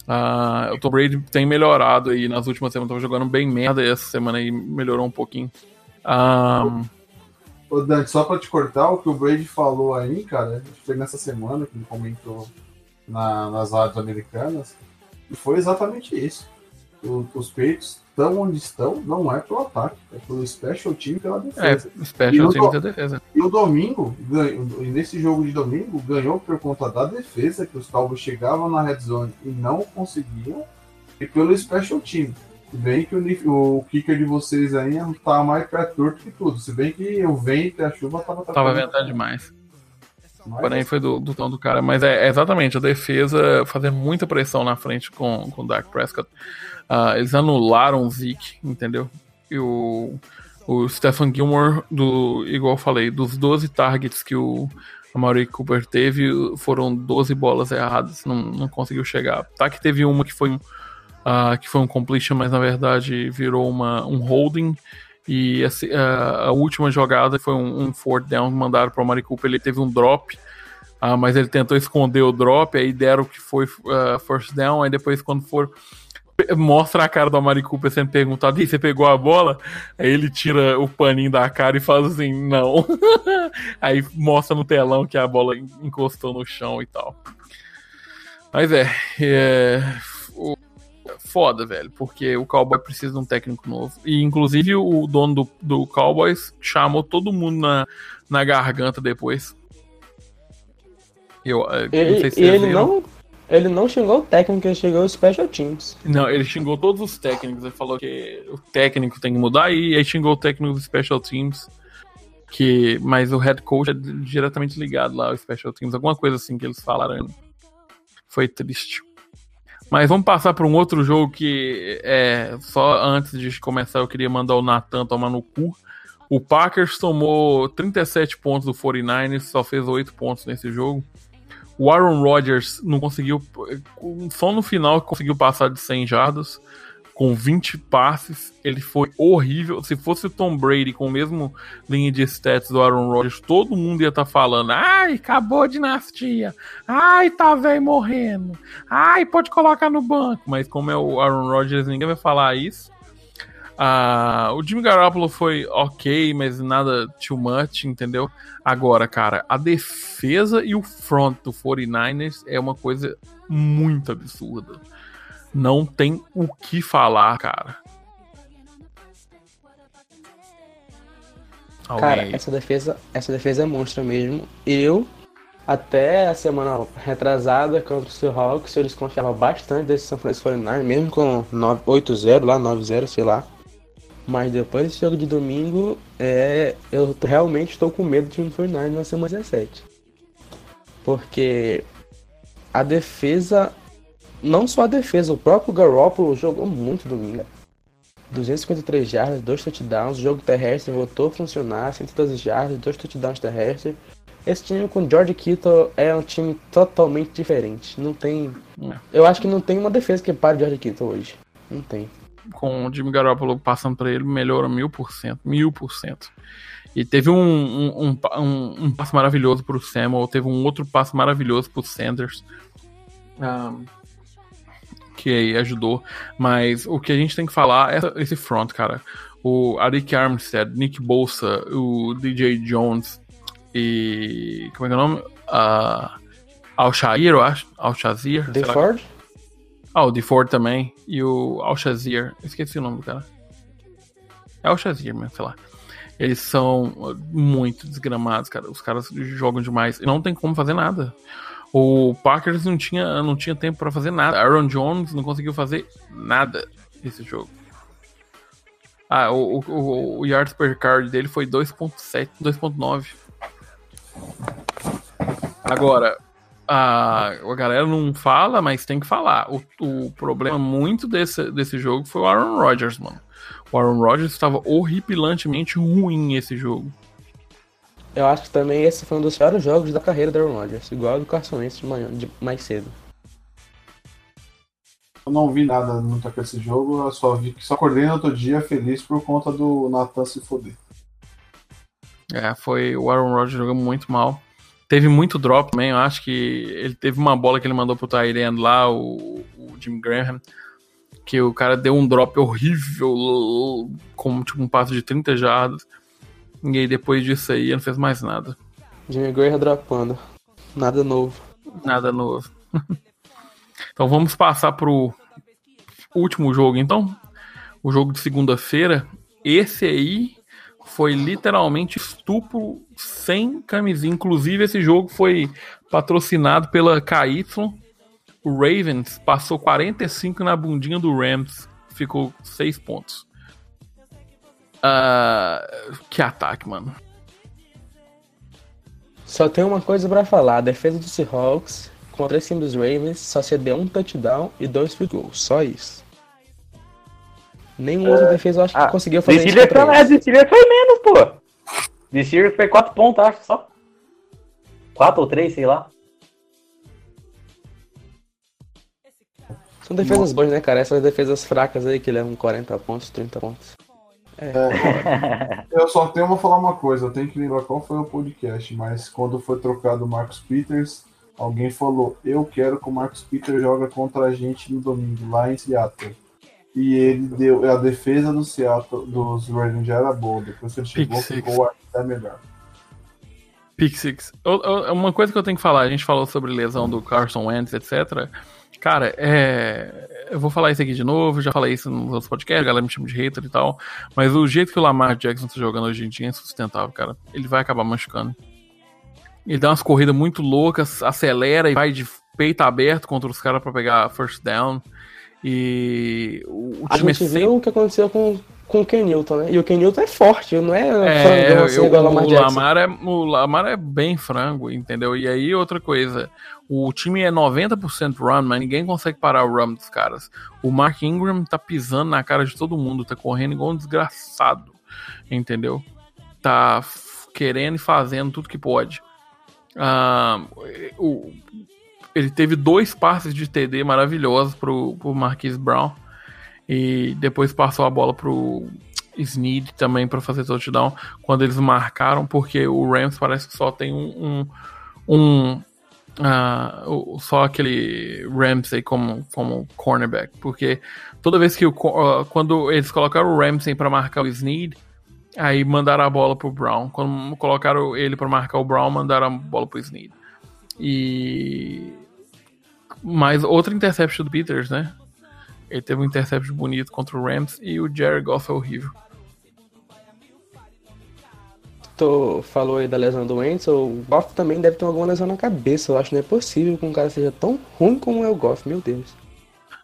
[SPEAKER 4] Uh, o Tom Brady tem melhorado aí nas últimas semanas, tava jogando bem merda e essa semana aí melhorou um pouquinho. Um...
[SPEAKER 2] Ô, Dante, só pra te cortar, o que o Brady falou aí, cara, foi nessa semana que ele comentou na, nas rádios americanas, e foi exatamente isso. O, os peitos estão onde estão não é pelo ataque, é pelo special team pela defesa.
[SPEAKER 4] É, special team pela defesa.
[SPEAKER 2] E o domingo, ganho, nesse jogo de domingo, ganhou por conta da defesa, que os Cowboys chegavam na red zone e não conseguiam, e pelo special team. Se bem que o, o kicker de vocês aí tá mais pé torto que tudo. Se bem que o vento e a chuva tava...
[SPEAKER 4] Tava ventando demais. Porém, foi do, do tom do cara. Mas é, é, exatamente, a defesa fazer muita pressão na frente com, com o Dak Prescott. Uh, eles anularam o Zeke, entendeu? E o, o Stephen Gilmore, do, igual eu falei, dos 12 targets que o Amari Cooper teve, foram 12 bolas erradas, não, não conseguiu chegar. Tá que teve uma que foi um, uh, que foi um completion, mas na verdade virou uma, um holding. E essa, uh, a última jogada foi um, um fourth down mandaram para o Amari Cooper. Ele teve um drop, uh, mas ele tentou esconder o drop. Aí deram que foi uh, first down. Aí depois, quando for mostra a cara do Amari Cooper sendo perguntado, e você pegou a bola? Aí ele tira o paninho da cara e faz assim, não. (laughs) Aí mostra no telão que a bola encostou no chão e tal. Mas é, é foda, velho, porque o Cowboy precisa de um técnico novo. E inclusive o dono do, do Cowboys chamou todo mundo na, na garganta depois.
[SPEAKER 3] Eu, ele, não sei se ele não ele não xingou o técnico, ele xingou os special teams.
[SPEAKER 4] Não, ele xingou todos os técnicos. Ele falou que o técnico tem que mudar e aí xingou o técnico dos special teams. Que, mas o head coach é diretamente ligado lá ao special teams. Alguma coisa assim que eles falaram. Foi triste. Mas vamos passar para um outro jogo que é só antes de começar eu queria mandar o Nathan tomar no cu. O Packers tomou 37 pontos do 49ers, só fez 8 pontos nesse jogo. O Aaron Rodgers não conseguiu. Só no final conseguiu passar de 100 jardas. Com 20 passes. Ele foi horrível. Se fosse o Tom Brady com o mesmo linha de stats do Aaron Rodgers, todo mundo ia estar tá falando: ai, acabou a dinastia. Ai, tá velho morrendo. Ai, pode colocar no banco. Mas como é o Aaron Rodgers, ninguém vai falar isso. Uh, o Jimmy Garoppolo foi ok, mas nada too much, entendeu? Agora, cara, a defesa e o front do 49ers é uma coisa muito absurda. Não tem o que falar, cara.
[SPEAKER 3] Cara, essa defesa, essa defesa é monstra mesmo. Eu, até a semana retrasada contra o Seahawks, eles confiavam bastante desse São Francisco 49 mesmo com 8-0 lá, 9-0, sei lá. Mas depois desse jogo de domingo, é, eu realmente estou com medo do time 49 na semana 17. Porque a defesa, não só a defesa, o próprio Garoppolo jogou muito domingo. 253 jardas, dois touchdowns, o jogo terrestre voltou a funcionar, 112 jardas, dois touchdowns terrestres. Esse time com George Kittle é um time totalmente diferente. Não tem. É. Eu acho que não tem uma defesa que pare George Kittle hoje. Não tem
[SPEAKER 4] com o Jimmy Garoppolo passando para ele, melhora mil por cento, mil por cento. E teve um, um, um, um, um passo maravilhoso para o Samuel, teve um outro passo maravilhoso para o Sanders, um, que aí ajudou. Mas o que a gente tem que falar é esse front, cara. O Arik Armstead, Nick Bolsa, o DJ Jones e. Como é que é o nome? Uh, Al-Shair, eu acho. Al-Shazir.
[SPEAKER 3] Ford?
[SPEAKER 4] Ah, o de Ford também. E o Al-Shazir. Esqueci o nome do cara. É Al-Shazir, mas sei lá. Eles são muito desgramados, cara. Os caras jogam demais. E não tem como fazer nada. O Packers não tinha, não tinha tempo para fazer nada. Aaron Jones não conseguiu fazer nada nesse jogo. Ah, o, o, o yards per card dele foi 2.7, 2.9. Agora, a, a galera não fala, mas tem que falar. O, o problema muito desse, desse jogo foi o Aaron Rodgers, mano. O Aaron Rodgers estava horripilantemente ruim esse jogo.
[SPEAKER 3] Eu acho que também esse foi um dos piores jogos da carreira do Aaron Rodgers, igual ao do Carson Wentz de manhã, de mais cedo.
[SPEAKER 2] Eu não vi nada muito com esse jogo, eu só vi que só acordei no outro dia feliz por conta do Nathan se foder.
[SPEAKER 4] É, foi o Aaron Rodgers jogando muito mal. Teve muito drop também, eu acho que ele teve uma bola que ele mandou pro Tyrande lá, o, o Jim Graham, que o cara deu um drop horrível, como tipo um passo de 30 jardas. E aí depois disso aí ele não fez mais nada.
[SPEAKER 3] Jimmy Graham dropando. Nada novo.
[SPEAKER 4] Nada novo. (laughs) então vamos passar pro último jogo então. O jogo de segunda-feira. Esse aí foi literalmente estupro sem camisinha. Inclusive, esse jogo foi patrocinado pela KY. O Ravens passou 45 na bundinha do Rams. Ficou 6 pontos. Uh, que ataque, mano.
[SPEAKER 3] Só tem uma coisa pra falar. A defesa do Seahawks contra esse time dos Ravens só cedeu um touchdown e dois field goals. Só isso. Nenhuma outra defesa eu acho que
[SPEAKER 5] Ah,
[SPEAKER 3] conseguiu fazer isso
[SPEAKER 5] foi,
[SPEAKER 3] eles.
[SPEAKER 5] The Steelers foi menos, pô. Steelers foi 4 pontos, acho, só. 4 ou 3, sei lá.
[SPEAKER 3] São defesas boas, né, cara? Essas defesas fracas aí que levam 40 pontos, 30 pontos.
[SPEAKER 2] Eu só tenho pra falar uma coisa, eu tenho que lembrar qual foi o podcast, mas quando foi trocado o Marcos Peters, alguém falou, eu quero que o Marcos Peters joga contra a gente no domingo, lá em Seattle. E ele deu. A defesa do Seattle, dos Ravens já era boa. Depois que ele chegou,
[SPEAKER 4] Pick
[SPEAKER 2] ficou até melhor.
[SPEAKER 4] Pick Six. Uma coisa que eu tenho que falar, a gente falou sobre lesão do Carson Wentz, etc. Cara, é... eu vou falar isso aqui de novo, já falei isso nos outros podcasts, a galera me chama de hater e tal, mas o jeito que o Lamar Jackson tá jogando hoje em dia é insustentável, cara. Ele vai acabar machucando. Ele dá umas corridas muito loucas, acelera e vai de peito aberto contra os caras pra pegar first down. E o, o
[SPEAKER 3] A
[SPEAKER 4] time é
[SPEAKER 3] gente
[SPEAKER 4] sempre
[SPEAKER 3] viu o que aconteceu com, com o Ken Newton, né? E o Ken Newton é forte, não é,
[SPEAKER 4] É,
[SPEAKER 3] frangão assim
[SPEAKER 4] eu-
[SPEAKER 3] igual o Lamar Jackson.
[SPEAKER 4] Lamar é, o Lamar é bem frango, entendeu? E aí, outra coisa, o time é 90% run, mas ninguém consegue parar o run dos caras. O Mark Ingram tá pisando na cara de todo mundo, tá correndo igual um desgraçado, entendeu? Tá querendo e fazendo tudo que pode. Ah, o- ele teve dois passes de TD maravilhosos pro, pro Marquise Brown. E depois passou a bola pro Snead também para fazer touchdown. Quando eles marcaram, porque o Rams parece que só tem um. um, um, o- só aquele Ramsey como, como cornerback. Porque toda vez que o. ah, quando eles colocaram o Ramsey para marcar o Snead. Aí mandaram a bola pro Brown. Quando colocaram ele para marcar o Brown, mandaram a bola pro Snead. E. Mais outra interception do Peters, né? Ele teve um interception bonito contra o Rams e o Jared Goff é horrível.
[SPEAKER 3] Tu falou aí da lesão do Wentz, o Goff também deve ter alguma lesão na cabeça. Eu acho que não é possível que um cara seja tão ruim como é o Goff, meu Deus.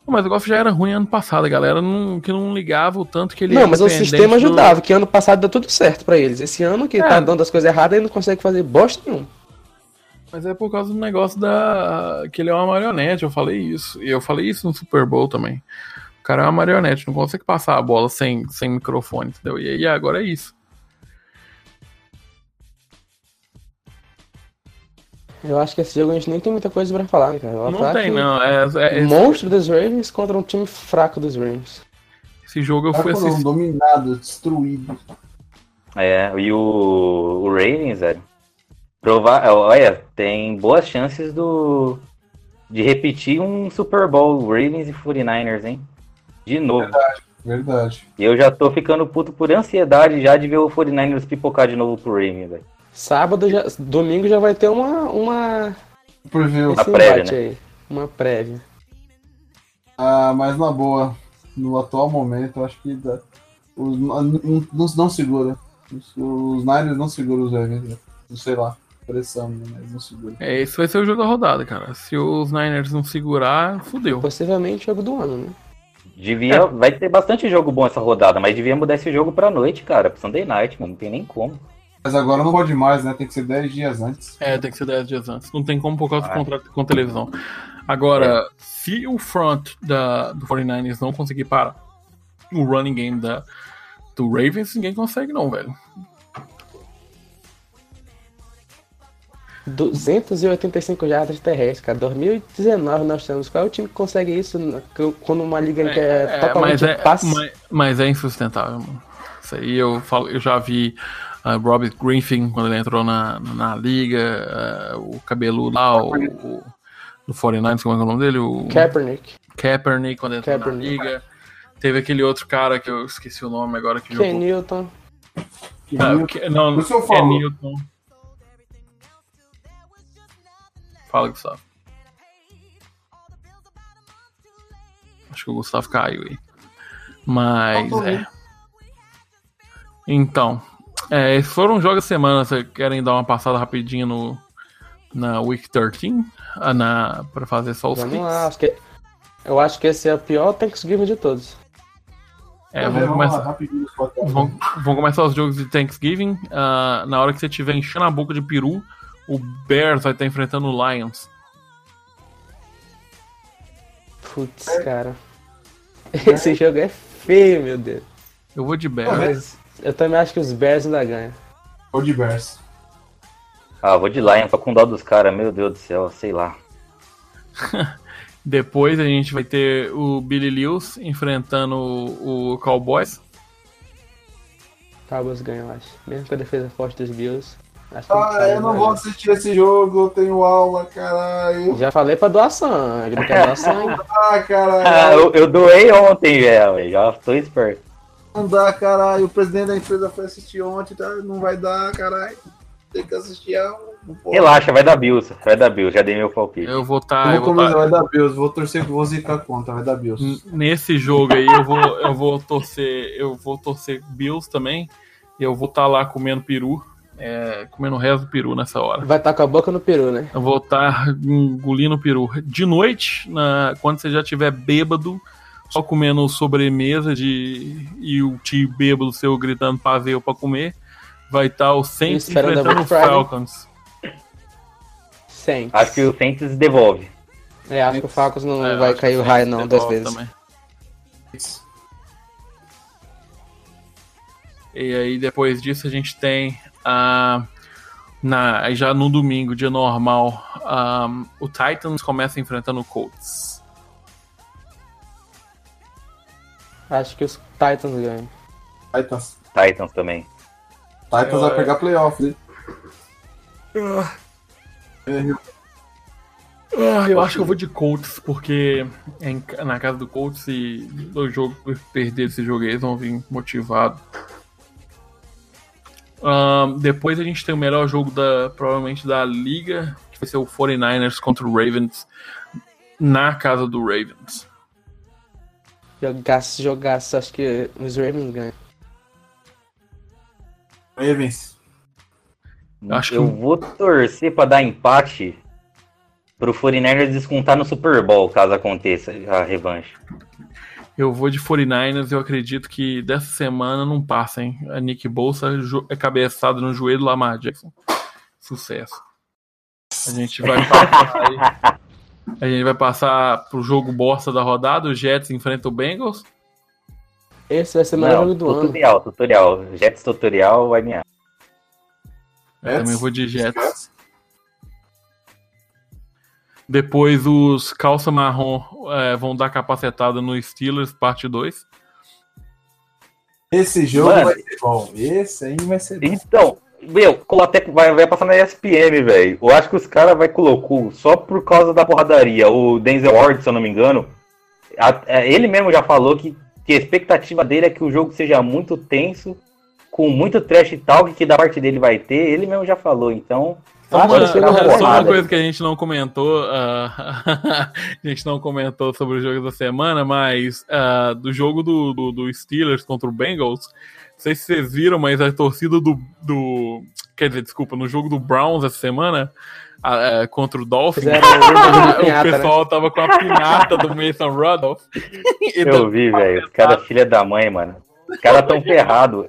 [SPEAKER 4] Mas o Goff já era ruim ano passado, a galera não, que não ligava o tanto que ele
[SPEAKER 3] não, mas o sistema
[SPEAKER 4] do-
[SPEAKER 3] ajudava, que ano passado deu tudo certo pra eles. Esse ano que
[SPEAKER 4] É.
[SPEAKER 3] tá dando as coisas erradas, ele não consegue fazer bosta nenhuma.
[SPEAKER 4] Mas é por causa do negócio da. que ele é uma marionete, eu falei isso. E eu falei isso no Super Bowl também. O cara é uma marionete, não consegue passar a bola sem, sem microfone, entendeu? E aí agora é isso.
[SPEAKER 3] Eu acho que esse jogo a gente nem tem muita coisa pra falar, né, cara? O
[SPEAKER 4] Não
[SPEAKER 3] ataque-
[SPEAKER 4] tem, não. É, é- esse,
[SPEAKER 3] Monstro dos Ravens contra um time fraco dos Ravens.
[SPEAKER 4] esse jogo eu
[SPEAKER 2] Cara,
[SPEAKER 4] fui assistir.
[SPEAKER 2] dominados, destruídos.
[SPEAKER 5] É, e o, o Ravens, velho. Prova olha, tem boas chances do de repetir um Super Bowl Ravens e 49ers, hein? De novo.
[SPEAKER 2] Verdade.
[SPEAKER 5] E eu já tô ficando puto por ansiedade já de ver o 49ers pipocar de novo pro Ravens, velho.
[SPEAKER 3] Sábado, já, domingo já vai ter uma, uma
[SPEAKER 2] Preview.
[SPEAKER 3] esse
[SPEAKER 5] prévia, né?
[SPEAKER 3] aí. Uma prévia.
[SPEAKER 2] Ah, mas na boa, no atual momento, eu acho que dá- os, não, não, não segura. Os, os Niners não seguram os Ravens. né? Não sei lá, pressão, né? mas não segura.
[SPEAKER 4] É, esse vai ser o jogo da rodada, cara. Se os Niners não segurar, fudeu.
[SPEAKER 3] Possivelmente jogo do ano, né?
[SPEAKER 5] Devia, vai ter bastante jogo bom essa rodada, mas devia mudar esse jogo pra noite, cara, pro Sunday Night, mano, não tem nem como.
[SPEAKER 2] Mas agora não pode mais, né? Tem que ser 10 dias antes.
[SPEAKER 4] É, tem que ser 10 dias antes. Não tem como por causa do contrato com televisão. Agora, se o front da, do 49ers não conseguir parar o running game da, do Ravens, ninguém consegue não, velho.
[SPEAKER 3] 285 jardas terrestres, cara. 2019 nós temos. Qual é o time que consegue isso quando uma liga que é,
[SPEAKER 4] É,
[SPEAKER 3] totalmente
[SPEAKER 4] mas, é,
[SPEAKER 3] passe?
[SPEAKER 4] mas, mas é insustentável, mano. Isso aí eu, falo, eu já vi uh, Robert Griffin quando ele entrou na, na liga, uh, o cabeludo lá, o, o do 49ers, como é que é o nome dele? O
[SPEAKER 3] Kaepernick.
[SPEAKER 4] Kaepernick quando entrou
[SPEAKER 3] Kaepernick.
[SPEAKER 4] na liga. Teve aquele outro cara que eu esqueci o nome agora que
[SPEAKER 3] Ken
[SPEAKER 4] jogou.
[SPEAKER 3] Newton.
[SPEAKER 4] Ah, que- não, é
[SPEAKER 2] falo.
[SPEAKER 4] Newton. Fala, Gustavo. Acho que o Gustavo caiu aí. Mas é. Então, é, esses foram jogos da semana. Vocês querem dar uma passada rapidinho no, na Week 13? Ah, na, pra fazer só os
[SPEAKER 3] Vamos lá. Acho que, eu acho que esse é o pior Thanksgiving de todos.
[SPEAKER 4] É,
[SPEAKER 2] Vamos
[SPEAKER 4] vamos
[SPEAKER 2] lá,
[SPEAKER 4] começar.
[SPEAKER 2] falar.
[SPEAKER 4] Vão, vão começar os jogos de Thanksgiving. ah, na hora que você estiver enchendo a boca de peru, o Bears vai estar enfrentando o Lions.
[SPEAKER 3] Putz, cara. (laughs) Esse jogo é feio, meu Deus.
[SPEAKER 4] Eu vou de Bears.
[SPEAKER 3] Mas eu também acho que os Bears ainda ganham.
[SPEAKER 2] Ou de Bears.
[SPEAKER 5] Ah, vou de Lion, tô com dó dos caras, meu Deus do céu, sei lá. (laughs)
[SPEAKER 4] Depois a gente vai ter o Billy Lewis enfrentando o, o Cowboys.
[SPEAKER 3] Cowboys ganham, eu acho. Mesmo com a defesa forte dos Bills. Acho que
[SPEAKER 2] Ah, eu não vou
[SPEAKER 3] ganhar.
[SPEAKER 2] assistir esse jogo, eu tenho aula, caralho.
[SPEAKER 3] Já falei pra doar sangue, não quer doar sangue.
[SPEAKER 2] Ah, (laughs)
[SPEAKER 5] Ah,
[SPEAKER 2] caralho.
[SPEAKER 5] eu, eu doei ontem, velho, já tô esperto.
[SPEAKER 2] Não dá, caralho. O presidente da empresa foi assistir ontem, tá? Não vai dar, caralho. Tem que assistir.
[SPEAKER 5] Relaxa, vai dar Bills, vai dar Bills, já dei meu palpite.
[SPEAKER 4] Eu vou estar.
[SPEAKER 2] Eu
[SPEAKER 4] eu
[SPEAKER 2] vou
[SPEAKER 4] tá-
[SPEAKER 2] vai dar Bills. Vou torcer vou zicar a conta, vai dar Bills.
[SPEAKER 4] Nesse jogo aí eu vou, eu vou torcer. Eu vou torcer Bills também. E eu vou estar lá comendo peru. é, comendo o resto do peru nessa hora.
[SPEAKER 3] Vai estar com a boca no peru, né?
[SPEAKER 4] Eu vou estar engolindo o peru. De noite, na, quando você já estiver bêbado, só comendo sobremesa de, e o tio bêbado seu gritando pavê pra comer, vai estar o Saints enfrentando o. Falcons.
[SPEAKER 3] Saints.
[SPEAKER 5] Acho que o Saints devolve.
[SPEAKER 3] É, acho que o Falcons não
[SPEAKER 4] É,
[SPEAKER 3] vai cair
[SPEAKER 4] o
[SPEAKER 3] raio não, duas vezes.
[SPEAKER 4] também. E aí depois disso a gente tem a na já no domingo, dia normal, ahm, o Titans começa enfrentando o Colts.
[SPEAKER 3] Acho que os Titans ganham.
[SPEAKER 2] Titans.
[SPEAKER 5] Titans também.
[SPEAKER 2] Titans vai pegar playoff, né?
[SPEAKER 4] Ah, eu acho que eu vou de Colts, porque é em na casa do Colts e do jogo perder esse jogo aí, eles vão vir motivados. Ahn, depois a gente tem o melhor jogo da provavelmente da liga, que vai ser o 49ers contra o Ravens na casa do Ravens.
[SPEAKER 3] Jogaço, jogaço. Acho que os Ravens ganham.
[SPEAKER 2] Ravens.
[SPEAKER 4] Acho que
[SPEAKER 5] eu vou torcer pra dar empate pro 49ers descontar no Super Bowl, caso aconteça a revanche.
[SPEAKER 4] Eu vou de 49ers, eu acredito que dessa semana não passa, hein? A Nick Bolsa é cabeçada no joelho do Lamar Jackson. Sucesso. A gente vai (laughs) passar aí. A gente vai passar pro jogo bosta da rodada. O Jets enfrenta o Bengals.
[SPEAKER 3] Esse vai ser o melhor
[SPEAKER 5] Não,
[SPEAKER 3] jogo do ano.
[SPEAKER 5] tutorial, tutorial. Jets tutorial vai me
[SPEAKER 4] Eu também vou de Jets.
[SPEAKER 2] Jets.
[SPEAKER 4] Depois os calça marrom é, vão dar capacetada no Steelers, parte 2.
[SPEAKER 2] Esse jogo
[SPEAKER 5] Mano.
[SPEAKER 2] vai ser bom. Esse aí vai ser bom.
[SPEAKER 5] Então, meu, Colatec vai, vai passar na ESPN, velho. Eu acho que os caras vai colocou só por causa da porradaria. O Denzel Ward, se eu não me engano, a- é, ele mesmo já falou que, que a expectativa dele é que o jogo seja muito tenso, com muito trash talk que da parte dele vai ter. Ele mesmo já falou, então.
[SPEAKER 4] Só uma, só uma coisa que a gente não comentou, ah, (laughs) a gente não comentou sobre o jogo da semana, mas ah, do jogo do, do, do Steelers contra o Bengals, não sei se vocês viram, mas a torcida do, do quer dizer, desculpa, no jogo do Browns essa semana, a- a- contra o Dolphins, (laughs) o
[SPEAKER 3] pinhata, né?
[SPEAKER 4] pessoal tava com a pinhata do Mason Rudolph.
[SPEAKER 5] Eu vi, velho. Os caras, filha da mãe, mano. Os caras tão ferrados.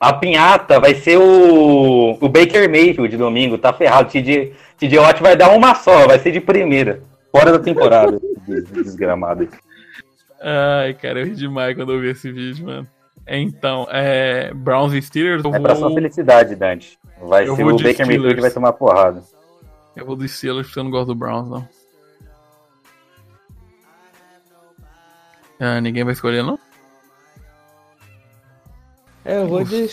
[SPEAKER 5] A pinhata vai ser o, o Baker Mayfield de domingo, tá ferrado. TJ, TJ Watt vai dar uma só, vai ser de primeira. Fora da temporada. (laughs) Desgramado.
[SPEAKER 4] Ai, cara, eu ri demais quando eu vi esse vídeo, mano. Então, é. Browns e Steelers, eu
[SPEAKER 5] É pra sua
[SPEAKER 4] vou,
[SPEAKER 5] felicidade, Dante. Vai
[SPEAKER 4] Eu
[SPEAKER 5] ser
[SPEAKER 4] vou
[SPEAKER 5] o Baker Mayfield vai tomar porrada.
[SPEAKER 4] eu vou dos Steelers porque eu não gosto do Browns, não. Ah, ninguém vai escolher, não?
[SPEAKER 3] É, eu vou de.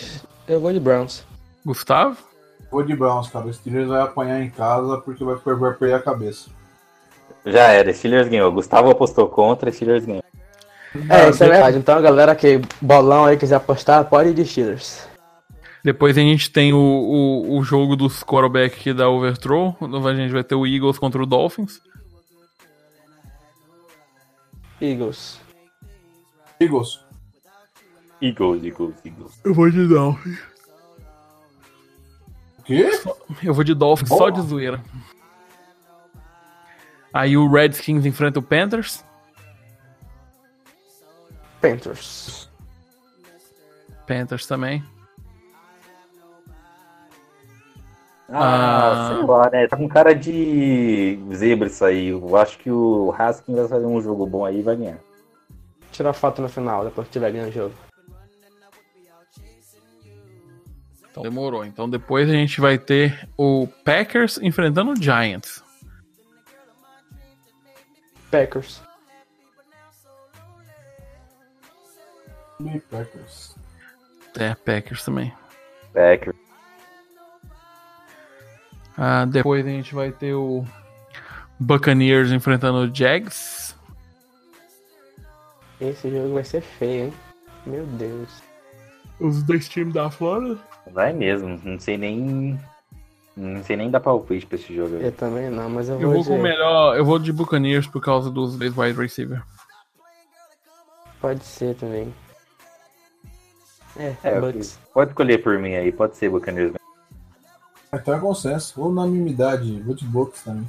[SPEAKER 3] Eu vou de Browns.
[SPEAKER 4] Gustavo?
[SPEAKER 2] Vou de Browns, cara. O Steelers vai apanhar em casa porque vai, vai perder a cabeça.
[SPEAKER 5] Já era, Steelers ganhou. Gustavo apostou contra, Steelers ganhou.
[SPEAKER 3] É, isso é verdade. Então, a galera que bolão aí quiser apostar, pode ir de Steelers.
[SPEAKER 4] Depois a gente tem o, o, o jogo dos quarterback dá overthrow. A gente vai ter o Eagles contra o Dolphins.
[SPEAKER 3] Eagles.
[SPEAKER 2] Eagles.
[SPEAKER 5] Eagles, Eagles, Eagles.
[SPEAKER 4] Eu vou de Dolphins.
[SPEAKER 2] O quê?
[SPEAKER 4] Eu vou de Dolphins
[SPEAKER 2] Boa.
[SPEAKER 4] só de zoeira. Aí o Redskins enfrenta o Panthers.
[SPEAKER 3] Panthers.
[SPEAKER 4] Panthers também.
[SPEAKER 5] Ah,
[SPEAKER 4] Ah.
[SPEAKER 5] sei lá, né? Tá com cara de zebra isso aí. Eu acho que o Haskins vai fazer um jogo bom aí e vai ganhar.
[SPEAKER 3] Tirar foto no final, depois que tiver ganhando o jogo.
[SPEAKER 4] Então demorou. Então depois a gente vai ter o Packers enfrentando o Giants.
[SPEAKER 3] Packers.
[SPEAKER 2] E Packers.
[SPEAKER 4] É, Packers também.
[SPEAKER 5] Packers.
[SPEAKER 4] Ah, depois a gente vai ter o Buccaneers enfrentando o Jags.
[SPEAKER 3] Esse jogo vai ser feio, hein? Meu Deus.
[SPEAKER 4] Os dois times da Flórida.
[SPEAKER 5] Vai mesmo. Não sei nem. Não sei nem dar palpite pra esse jogo aí.
[SPEAKER 3] Eu também não, mas eu
[SPEAKER 4] Eu
[SPEAKER 3] vou
[SPEAKER 4] vou com o melhor. Eu vou de Buccaneers por causa dos dois wide receiver.
[SPEAKER 3] Pode ser também. É,
[SPEAKER 5] É,
[SPEAKER 3] Bucks.
[SPEAKER 5] pode escolher por mim aí, pode ser Buccaneers.
[SPEAKER 2] Então é consenso. Ou unanimidade. Vou de Bucks também.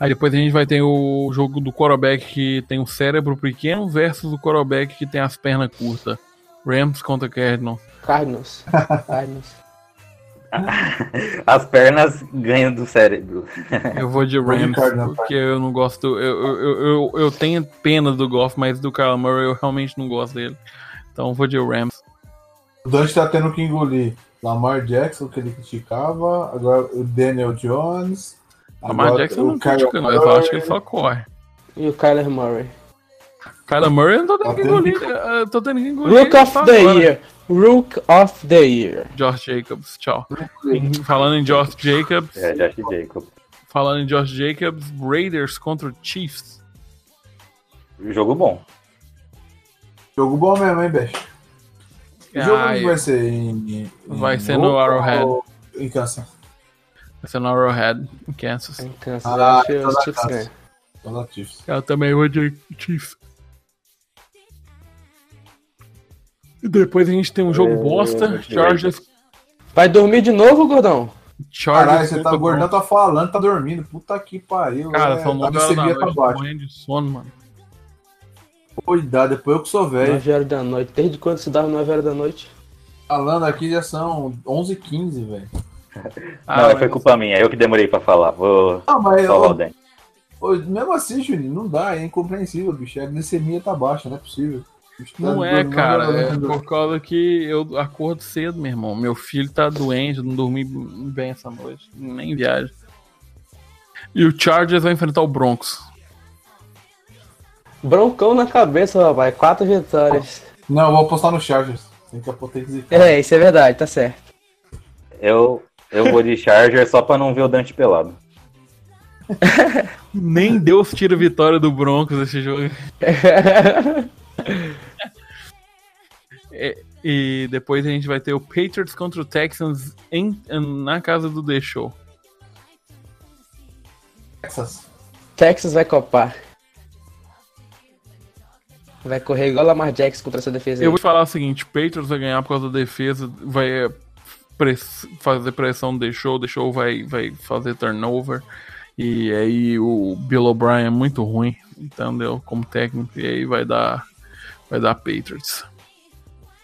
[SPEAKER 4] Aí depois a gente vai ter o jogo do quarterback que tem o cérebro pequeno versus o quarterback que tem as pernas curtas. Rams contra Cardinals.
[SPEAKER 3] Cardinals. (laughs) Cardinals. (laughs)
[SPEAKER 5] As pernas ganham do cérebro. (laughs)
[SPEAKER 4] Eu vou de Rams, porque eu não gosto. Eu, eu, eu, eu, eu tenho pena do Goff, mas do Kyle Murray eu realmente não gosto dele. Então eu vou de Rams.
[SPEAKER 2] O Dante tá tendo que engolir Lamar Jackson, que ele criticava. Agora o Daniel Jones.
[SPEAKER 4] Lamar
[SPEAKER 2] agora
[SPEAKER 4] Jackson não critica, não. Eu acho que ele só corre.
[SPEAKER 3] E o Kyler Murray.
[SPEAKER 4] Kyler Murray eu não tô tendo
[SPEAKER 2] Tá
[SPEAKER 4] que engolir. Eu tô tendo que engolir.
[SPEAKER 3] Rook of the
[SPEAKER 4] agora.
[SPEAKER 3] Year. Rook of the Year.
[SPEAKER 4] Josh Jacobs, tchau. Falando em Josh Jacobs,
[SPEAKER 5] É, Josh Jacob.
[SPEAKER 4] falando em Josh Jacobs, Raiders contra o Chiefs.
[SPEAKER 5] Jogo bom.
[SPEAKER 2] Jogo bom mesmo, hein, Beth? O jogo
[SPEAKER 4] Ah,
[SPEAKER 2] vai ser em. em-
[SPEAKER 4] Vai ser no Arrowhead.
[SPEAKER 2] Em Kansas.
[SPEAKER 4] Vai ser no Arrowhead, em Kansas.
[SPEAKER 3] Em Kansas.
[SPEAKER 2] Ah,
[SPEAKER 3] acho que
[SPEAKER 2] então
[SPEAKER 3] os
[SPEAKER 2] dá
[SPEAKER 3] Chiefs ganham.
[SPEAKER 4] Eu também vou de Chiefs. E depois a gente tem um jogo
[SPEAKER 5] É,
[SPEAKER 4] bosta. Chargers.
[SPEAKER 3] Vai dormir de novo, gordão?
[SPEAKER 4] Chargers
[SPEAKER 2] Caralho, você tá gordão, tá falando, tá dormindo. Puta que pariu.
[SPEAKER 4] Cara,
[SPEAKER 2] é,
[SPEAKER 4] são
[SPEAKER 2] tá
[SPEAKER 4] 9 horas da noite,
[SPEAKER 2] tá
[SPEAKER 4] morrendo de sono, mano.
[SPEAKER 2] Cuidado, depois eu que sou velho.
[SPEAKER 3] 9 horas da noite. Desde quando se dava 9 horas da noite?
[SPEAKER 2] Falando aqui já são 11h15, velho.
[SPEAKER 4] Ah, (laughs)
[SPEAKER 5] não,
[SPEAKER 4] mas
[SPEAKER 5] foi culpa minha, eu que demorei pra falar. Vou
[SPEAKER 2] Ah, mas
[SPEAKER 5] o
[SPEAKER 2] ô, mesmo assim, Juninho, não dá, é incompreensível, bicho. A glicemia tá baixa, não é possível. O bicho tá
[SPEAKER 4] Não é,
[SPEAKER 2] dormindo,
[SPEAKER 4] cara.
[SPEAKER 2] não,
[SPEAKER 4] É
[SPEAKER 2] não, não.
[SPEAKER 4] por causa que eu acordo cedo, meu irmão. Meu filho tá doente, eu não dormi bem essa noite. Nem viagem. E o Chargers vai enfrentar o Broncos.
[SPEAKER 3] Broncão na cabeça, rapaz. Quatro vitórias.
[SPEAKER 2] Não, eu vou apostar no Chargers. Tem que apostar
[SPEAKER 3] É, isso é verdade, tá certo.
[SPEAKER 5] Eu, eu vou de Charger só pra não ver o Dante pelado. (laughs)
[SPEAKER 4] Nem Deus tira vitória do Broncos esse jogo. É, (laughs) e depois a gente vai ter o Patriots contra o Texans em, na casa do The Show.
[SPEAKER 2] Texas.
[SPEAKER 3] Texas vai copar. Vai correr igual Lamar Jackson contra essa defesa aí.
[SPEAKER 4] Eu vou falar o seguinte: Patriots vai ganhar por causa da defesa. Vai, press- fazer pressão deixou, deixou vai, vai fazer turnover. E aí o Bill O'Brien é muito ruim, entendeu? Como técnico, e aí vai dar vai dar Patriots.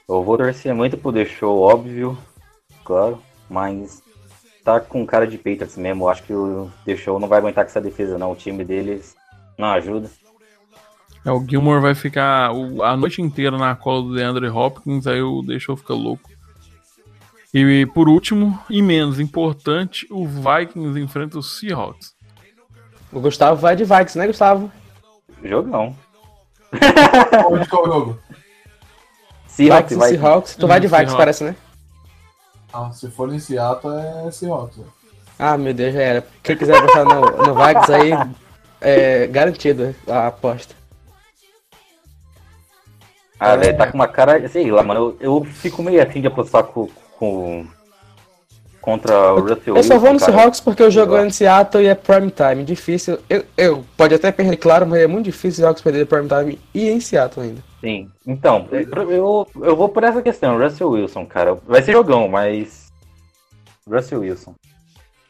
[SPEAKER 5] Eu vou torcer muito pro The Show, óbvio, claro, mas tá com cara de Patriots mesmo. Eu acho que o The Show não vai aguentar com essa defesa, não. O time deles não ajuda.
[SPEAKER 4] É, o Gilmore vai ficar o- a noite inteira na cola do DeAndre Hopkins, aí o deixou ficar louco. E por último, e menos importante, o Vikings enfrenta os Seahawks.
[SPEAKER 3] O Gustavo vai de Vikings, né, Gustavo?
[SPEAKER 5] Jogão.
[SPEAKER 2] Onde qual jogo?
[SPEAKER 5] Seahawks
[SPEAKER 3] Vikings Seahawks. Tu vai de Vikings,
[SPEAKER 4] Seahawks.
[SPEAKER 3] parece, né?
[SPEAKER 2] Ah, se for em Seattle é Seahawks. velho.
[SPEAKER 3] Ah, meu Deus, já era. Quem quiser apostar no, no Vikings aí, é garantido a aposta.
[SPEAKER 5] Ah, velho, tá com uma cara. Sei lá, mano. Eu, eu fico meio afim de apostar com. com contra o Russell
[SPEAKER 3] Eu só vou no. Seahawks porque o jogo é em Seattle e é prime time. Difícil. Eu, eu pode até perder, claro, mas é muito difícil o Seahawks perder prime time e em Seattle ainda.
[SPEAKER 5] Sim. Então, eu, eu vou por essa questão. Russell Wilson, cara. Vai ser jogão, mas. Russell Wilson.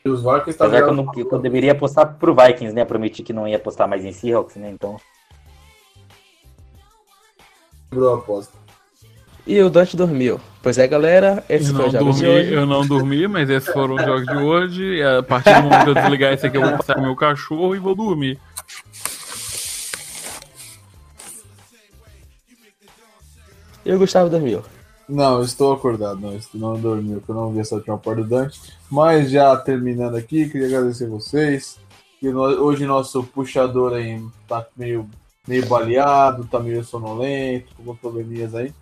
[SPEAKER 2] E os Vikings tá
[SPEAKER 5] Apesar que eu, não, que eu deveria apostar pro Vikings, né? Prometi que não ia apostar mais em Seahawks, né? Então.
[SPEAKER 2] Quebrou a aposta.
[SPEAKER 3] E o Dante dormiu. Pois é, galera, esse
[SPEAKER 4] Eu
[SPEAKER 3] foi
[SPEAKER 4] não,
[SPEAKER 3] o jogo de
[SPEAKER 4] dormi,
[SPEAKER 3] hoje.
[SPEAKER 4] eu não dormi, mas esses foram os jogos de hoje. E a partir do momento que eu desligar esse aqui, eu vou passar meu cachorro e vou dormir.
[SPEAKER 3] E o Gustavo dormiu.
[SPEAKER 2] Não, eu estou acordado, não, estou não dormi, porque eu não vi essa última parte do Dante. Mas já terminando aqui, queria agradecer vocês. Que no- hoje nosso puxador aí tá meio, meio baleado, tá meio sonolento, com alguns probleminhas aí.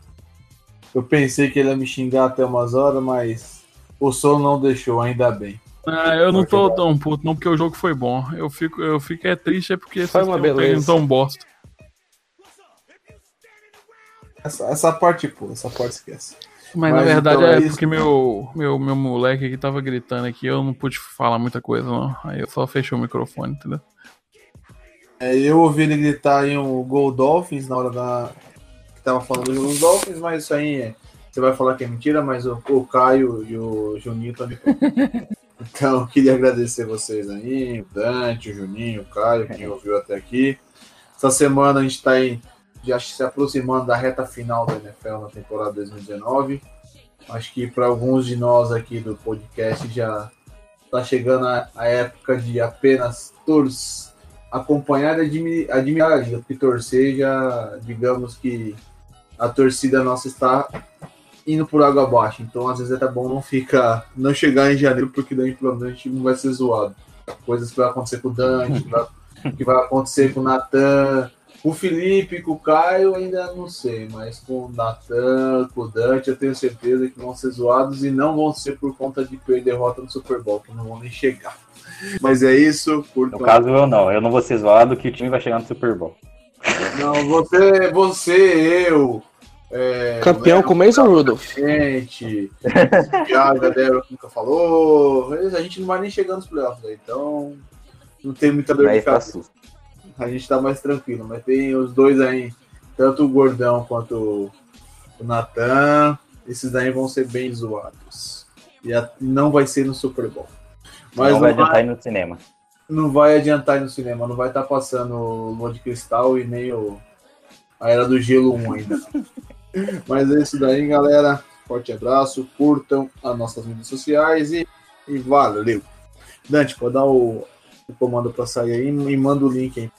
[SPEAKER 2] Eu pensei que ele ia me xingar até umas horas, mas o sono não deixou, ainda bem.
[SPEAKER 4] Ah, eu não tô tão puto, não, porque o jogo foi bom. Eu fico, eu fico é triste, é porque
[SPEAKER 3] Foi uma
[SPEAKER 4] vocês têm um
[SPEAKER 3] beleza.
[SPEAKER 4] tão bosta.
[SPEAKER 2] Essa, essa parte, pô, essa parte esquece.
[SPEAKER 4] Mas,
[SPEAKER 2] Mas
[SPEAKER 4] na verdade
[SPEAKER 2] então é
[SPEAKER 4] é
[SPEAKER 2] isso.
[SPEAKER 4] porque meu, meu, meu moleque aqui tava gritando aqui, eu não pude falar muita coisa, não. Aí eu só fechei o microfone, entendeu?
[SPEAKER 2] É, eu ouvi ele gritar em um Gol Dolphins na hora da. que tava falando do jogo dos Dolphins, mas isso aí é- você vai falar que é mentira, mas o, o Caio e o Juninho também. (laughs) então, queria agradecer vocês aí, o Dante, o Juninho, o Caio, quem ouviu até aqui. Essa semana a gente tá aí já se aproximando da reta final da NFL na temporada 2019. Acho que para alguns de nós aqui do podcast já tá chegando a, a época de apenas torcer acompanhar e admi- admirar a liga, porque torcer já, digamos que a torcida nossa está indo por água abaixo. Então, às vezes é até bom não ficar, não chegar em janeiro, porque daí provavelmente o time vai ser zoado. Coisas que vai acontecer com o Dante, que vai, que vai acontecer com o Natan, com o Felipe, com o Caio, ainda não sei, mas com o Natan, com o Dante, eu tenho certeza que vão ser zoados e não vão ser por conta de perder derrota no Super Bowl, que não vão nem chegar. Mas é isso, por
[SPEAKER 5] No caso, eu não. Eu não vou ser zoado que o time vai chegar no Super Bowl.
[SPEAKER 2] Não, você, você, eu. É,
[SPEAKER 3] Campeão com Mason Rudolph.
[SPEAKER 2] Gente, Thiago Gadero que nunca falou. A gente não vai nem chegar nos playoffs, né? então não tem muita dor de
[SPEAKER 5] tá
[SPEAKER 2] cabeça. A gente tá mais tranquilo, mas tem os dois aí, tanto o Gordão quanto o Natan. Esses daí vão ser bem zoados. E a- não vai ser no Super Bowl. Mas
[SPEAKER 5] não vai adiantar ir no cinema.
[SPEAKER 2] não vai adiantar ir no cinema, não vai estar passando o Lua de Cristal e nem o a Era do Gelo 1 ainda. (laughs) Mas é isso daí, galera. Forte abraço, curtam as nossas mídias sociais e, e valeu. Dante, pode dar o, o comando para sair aí e manda o link aí.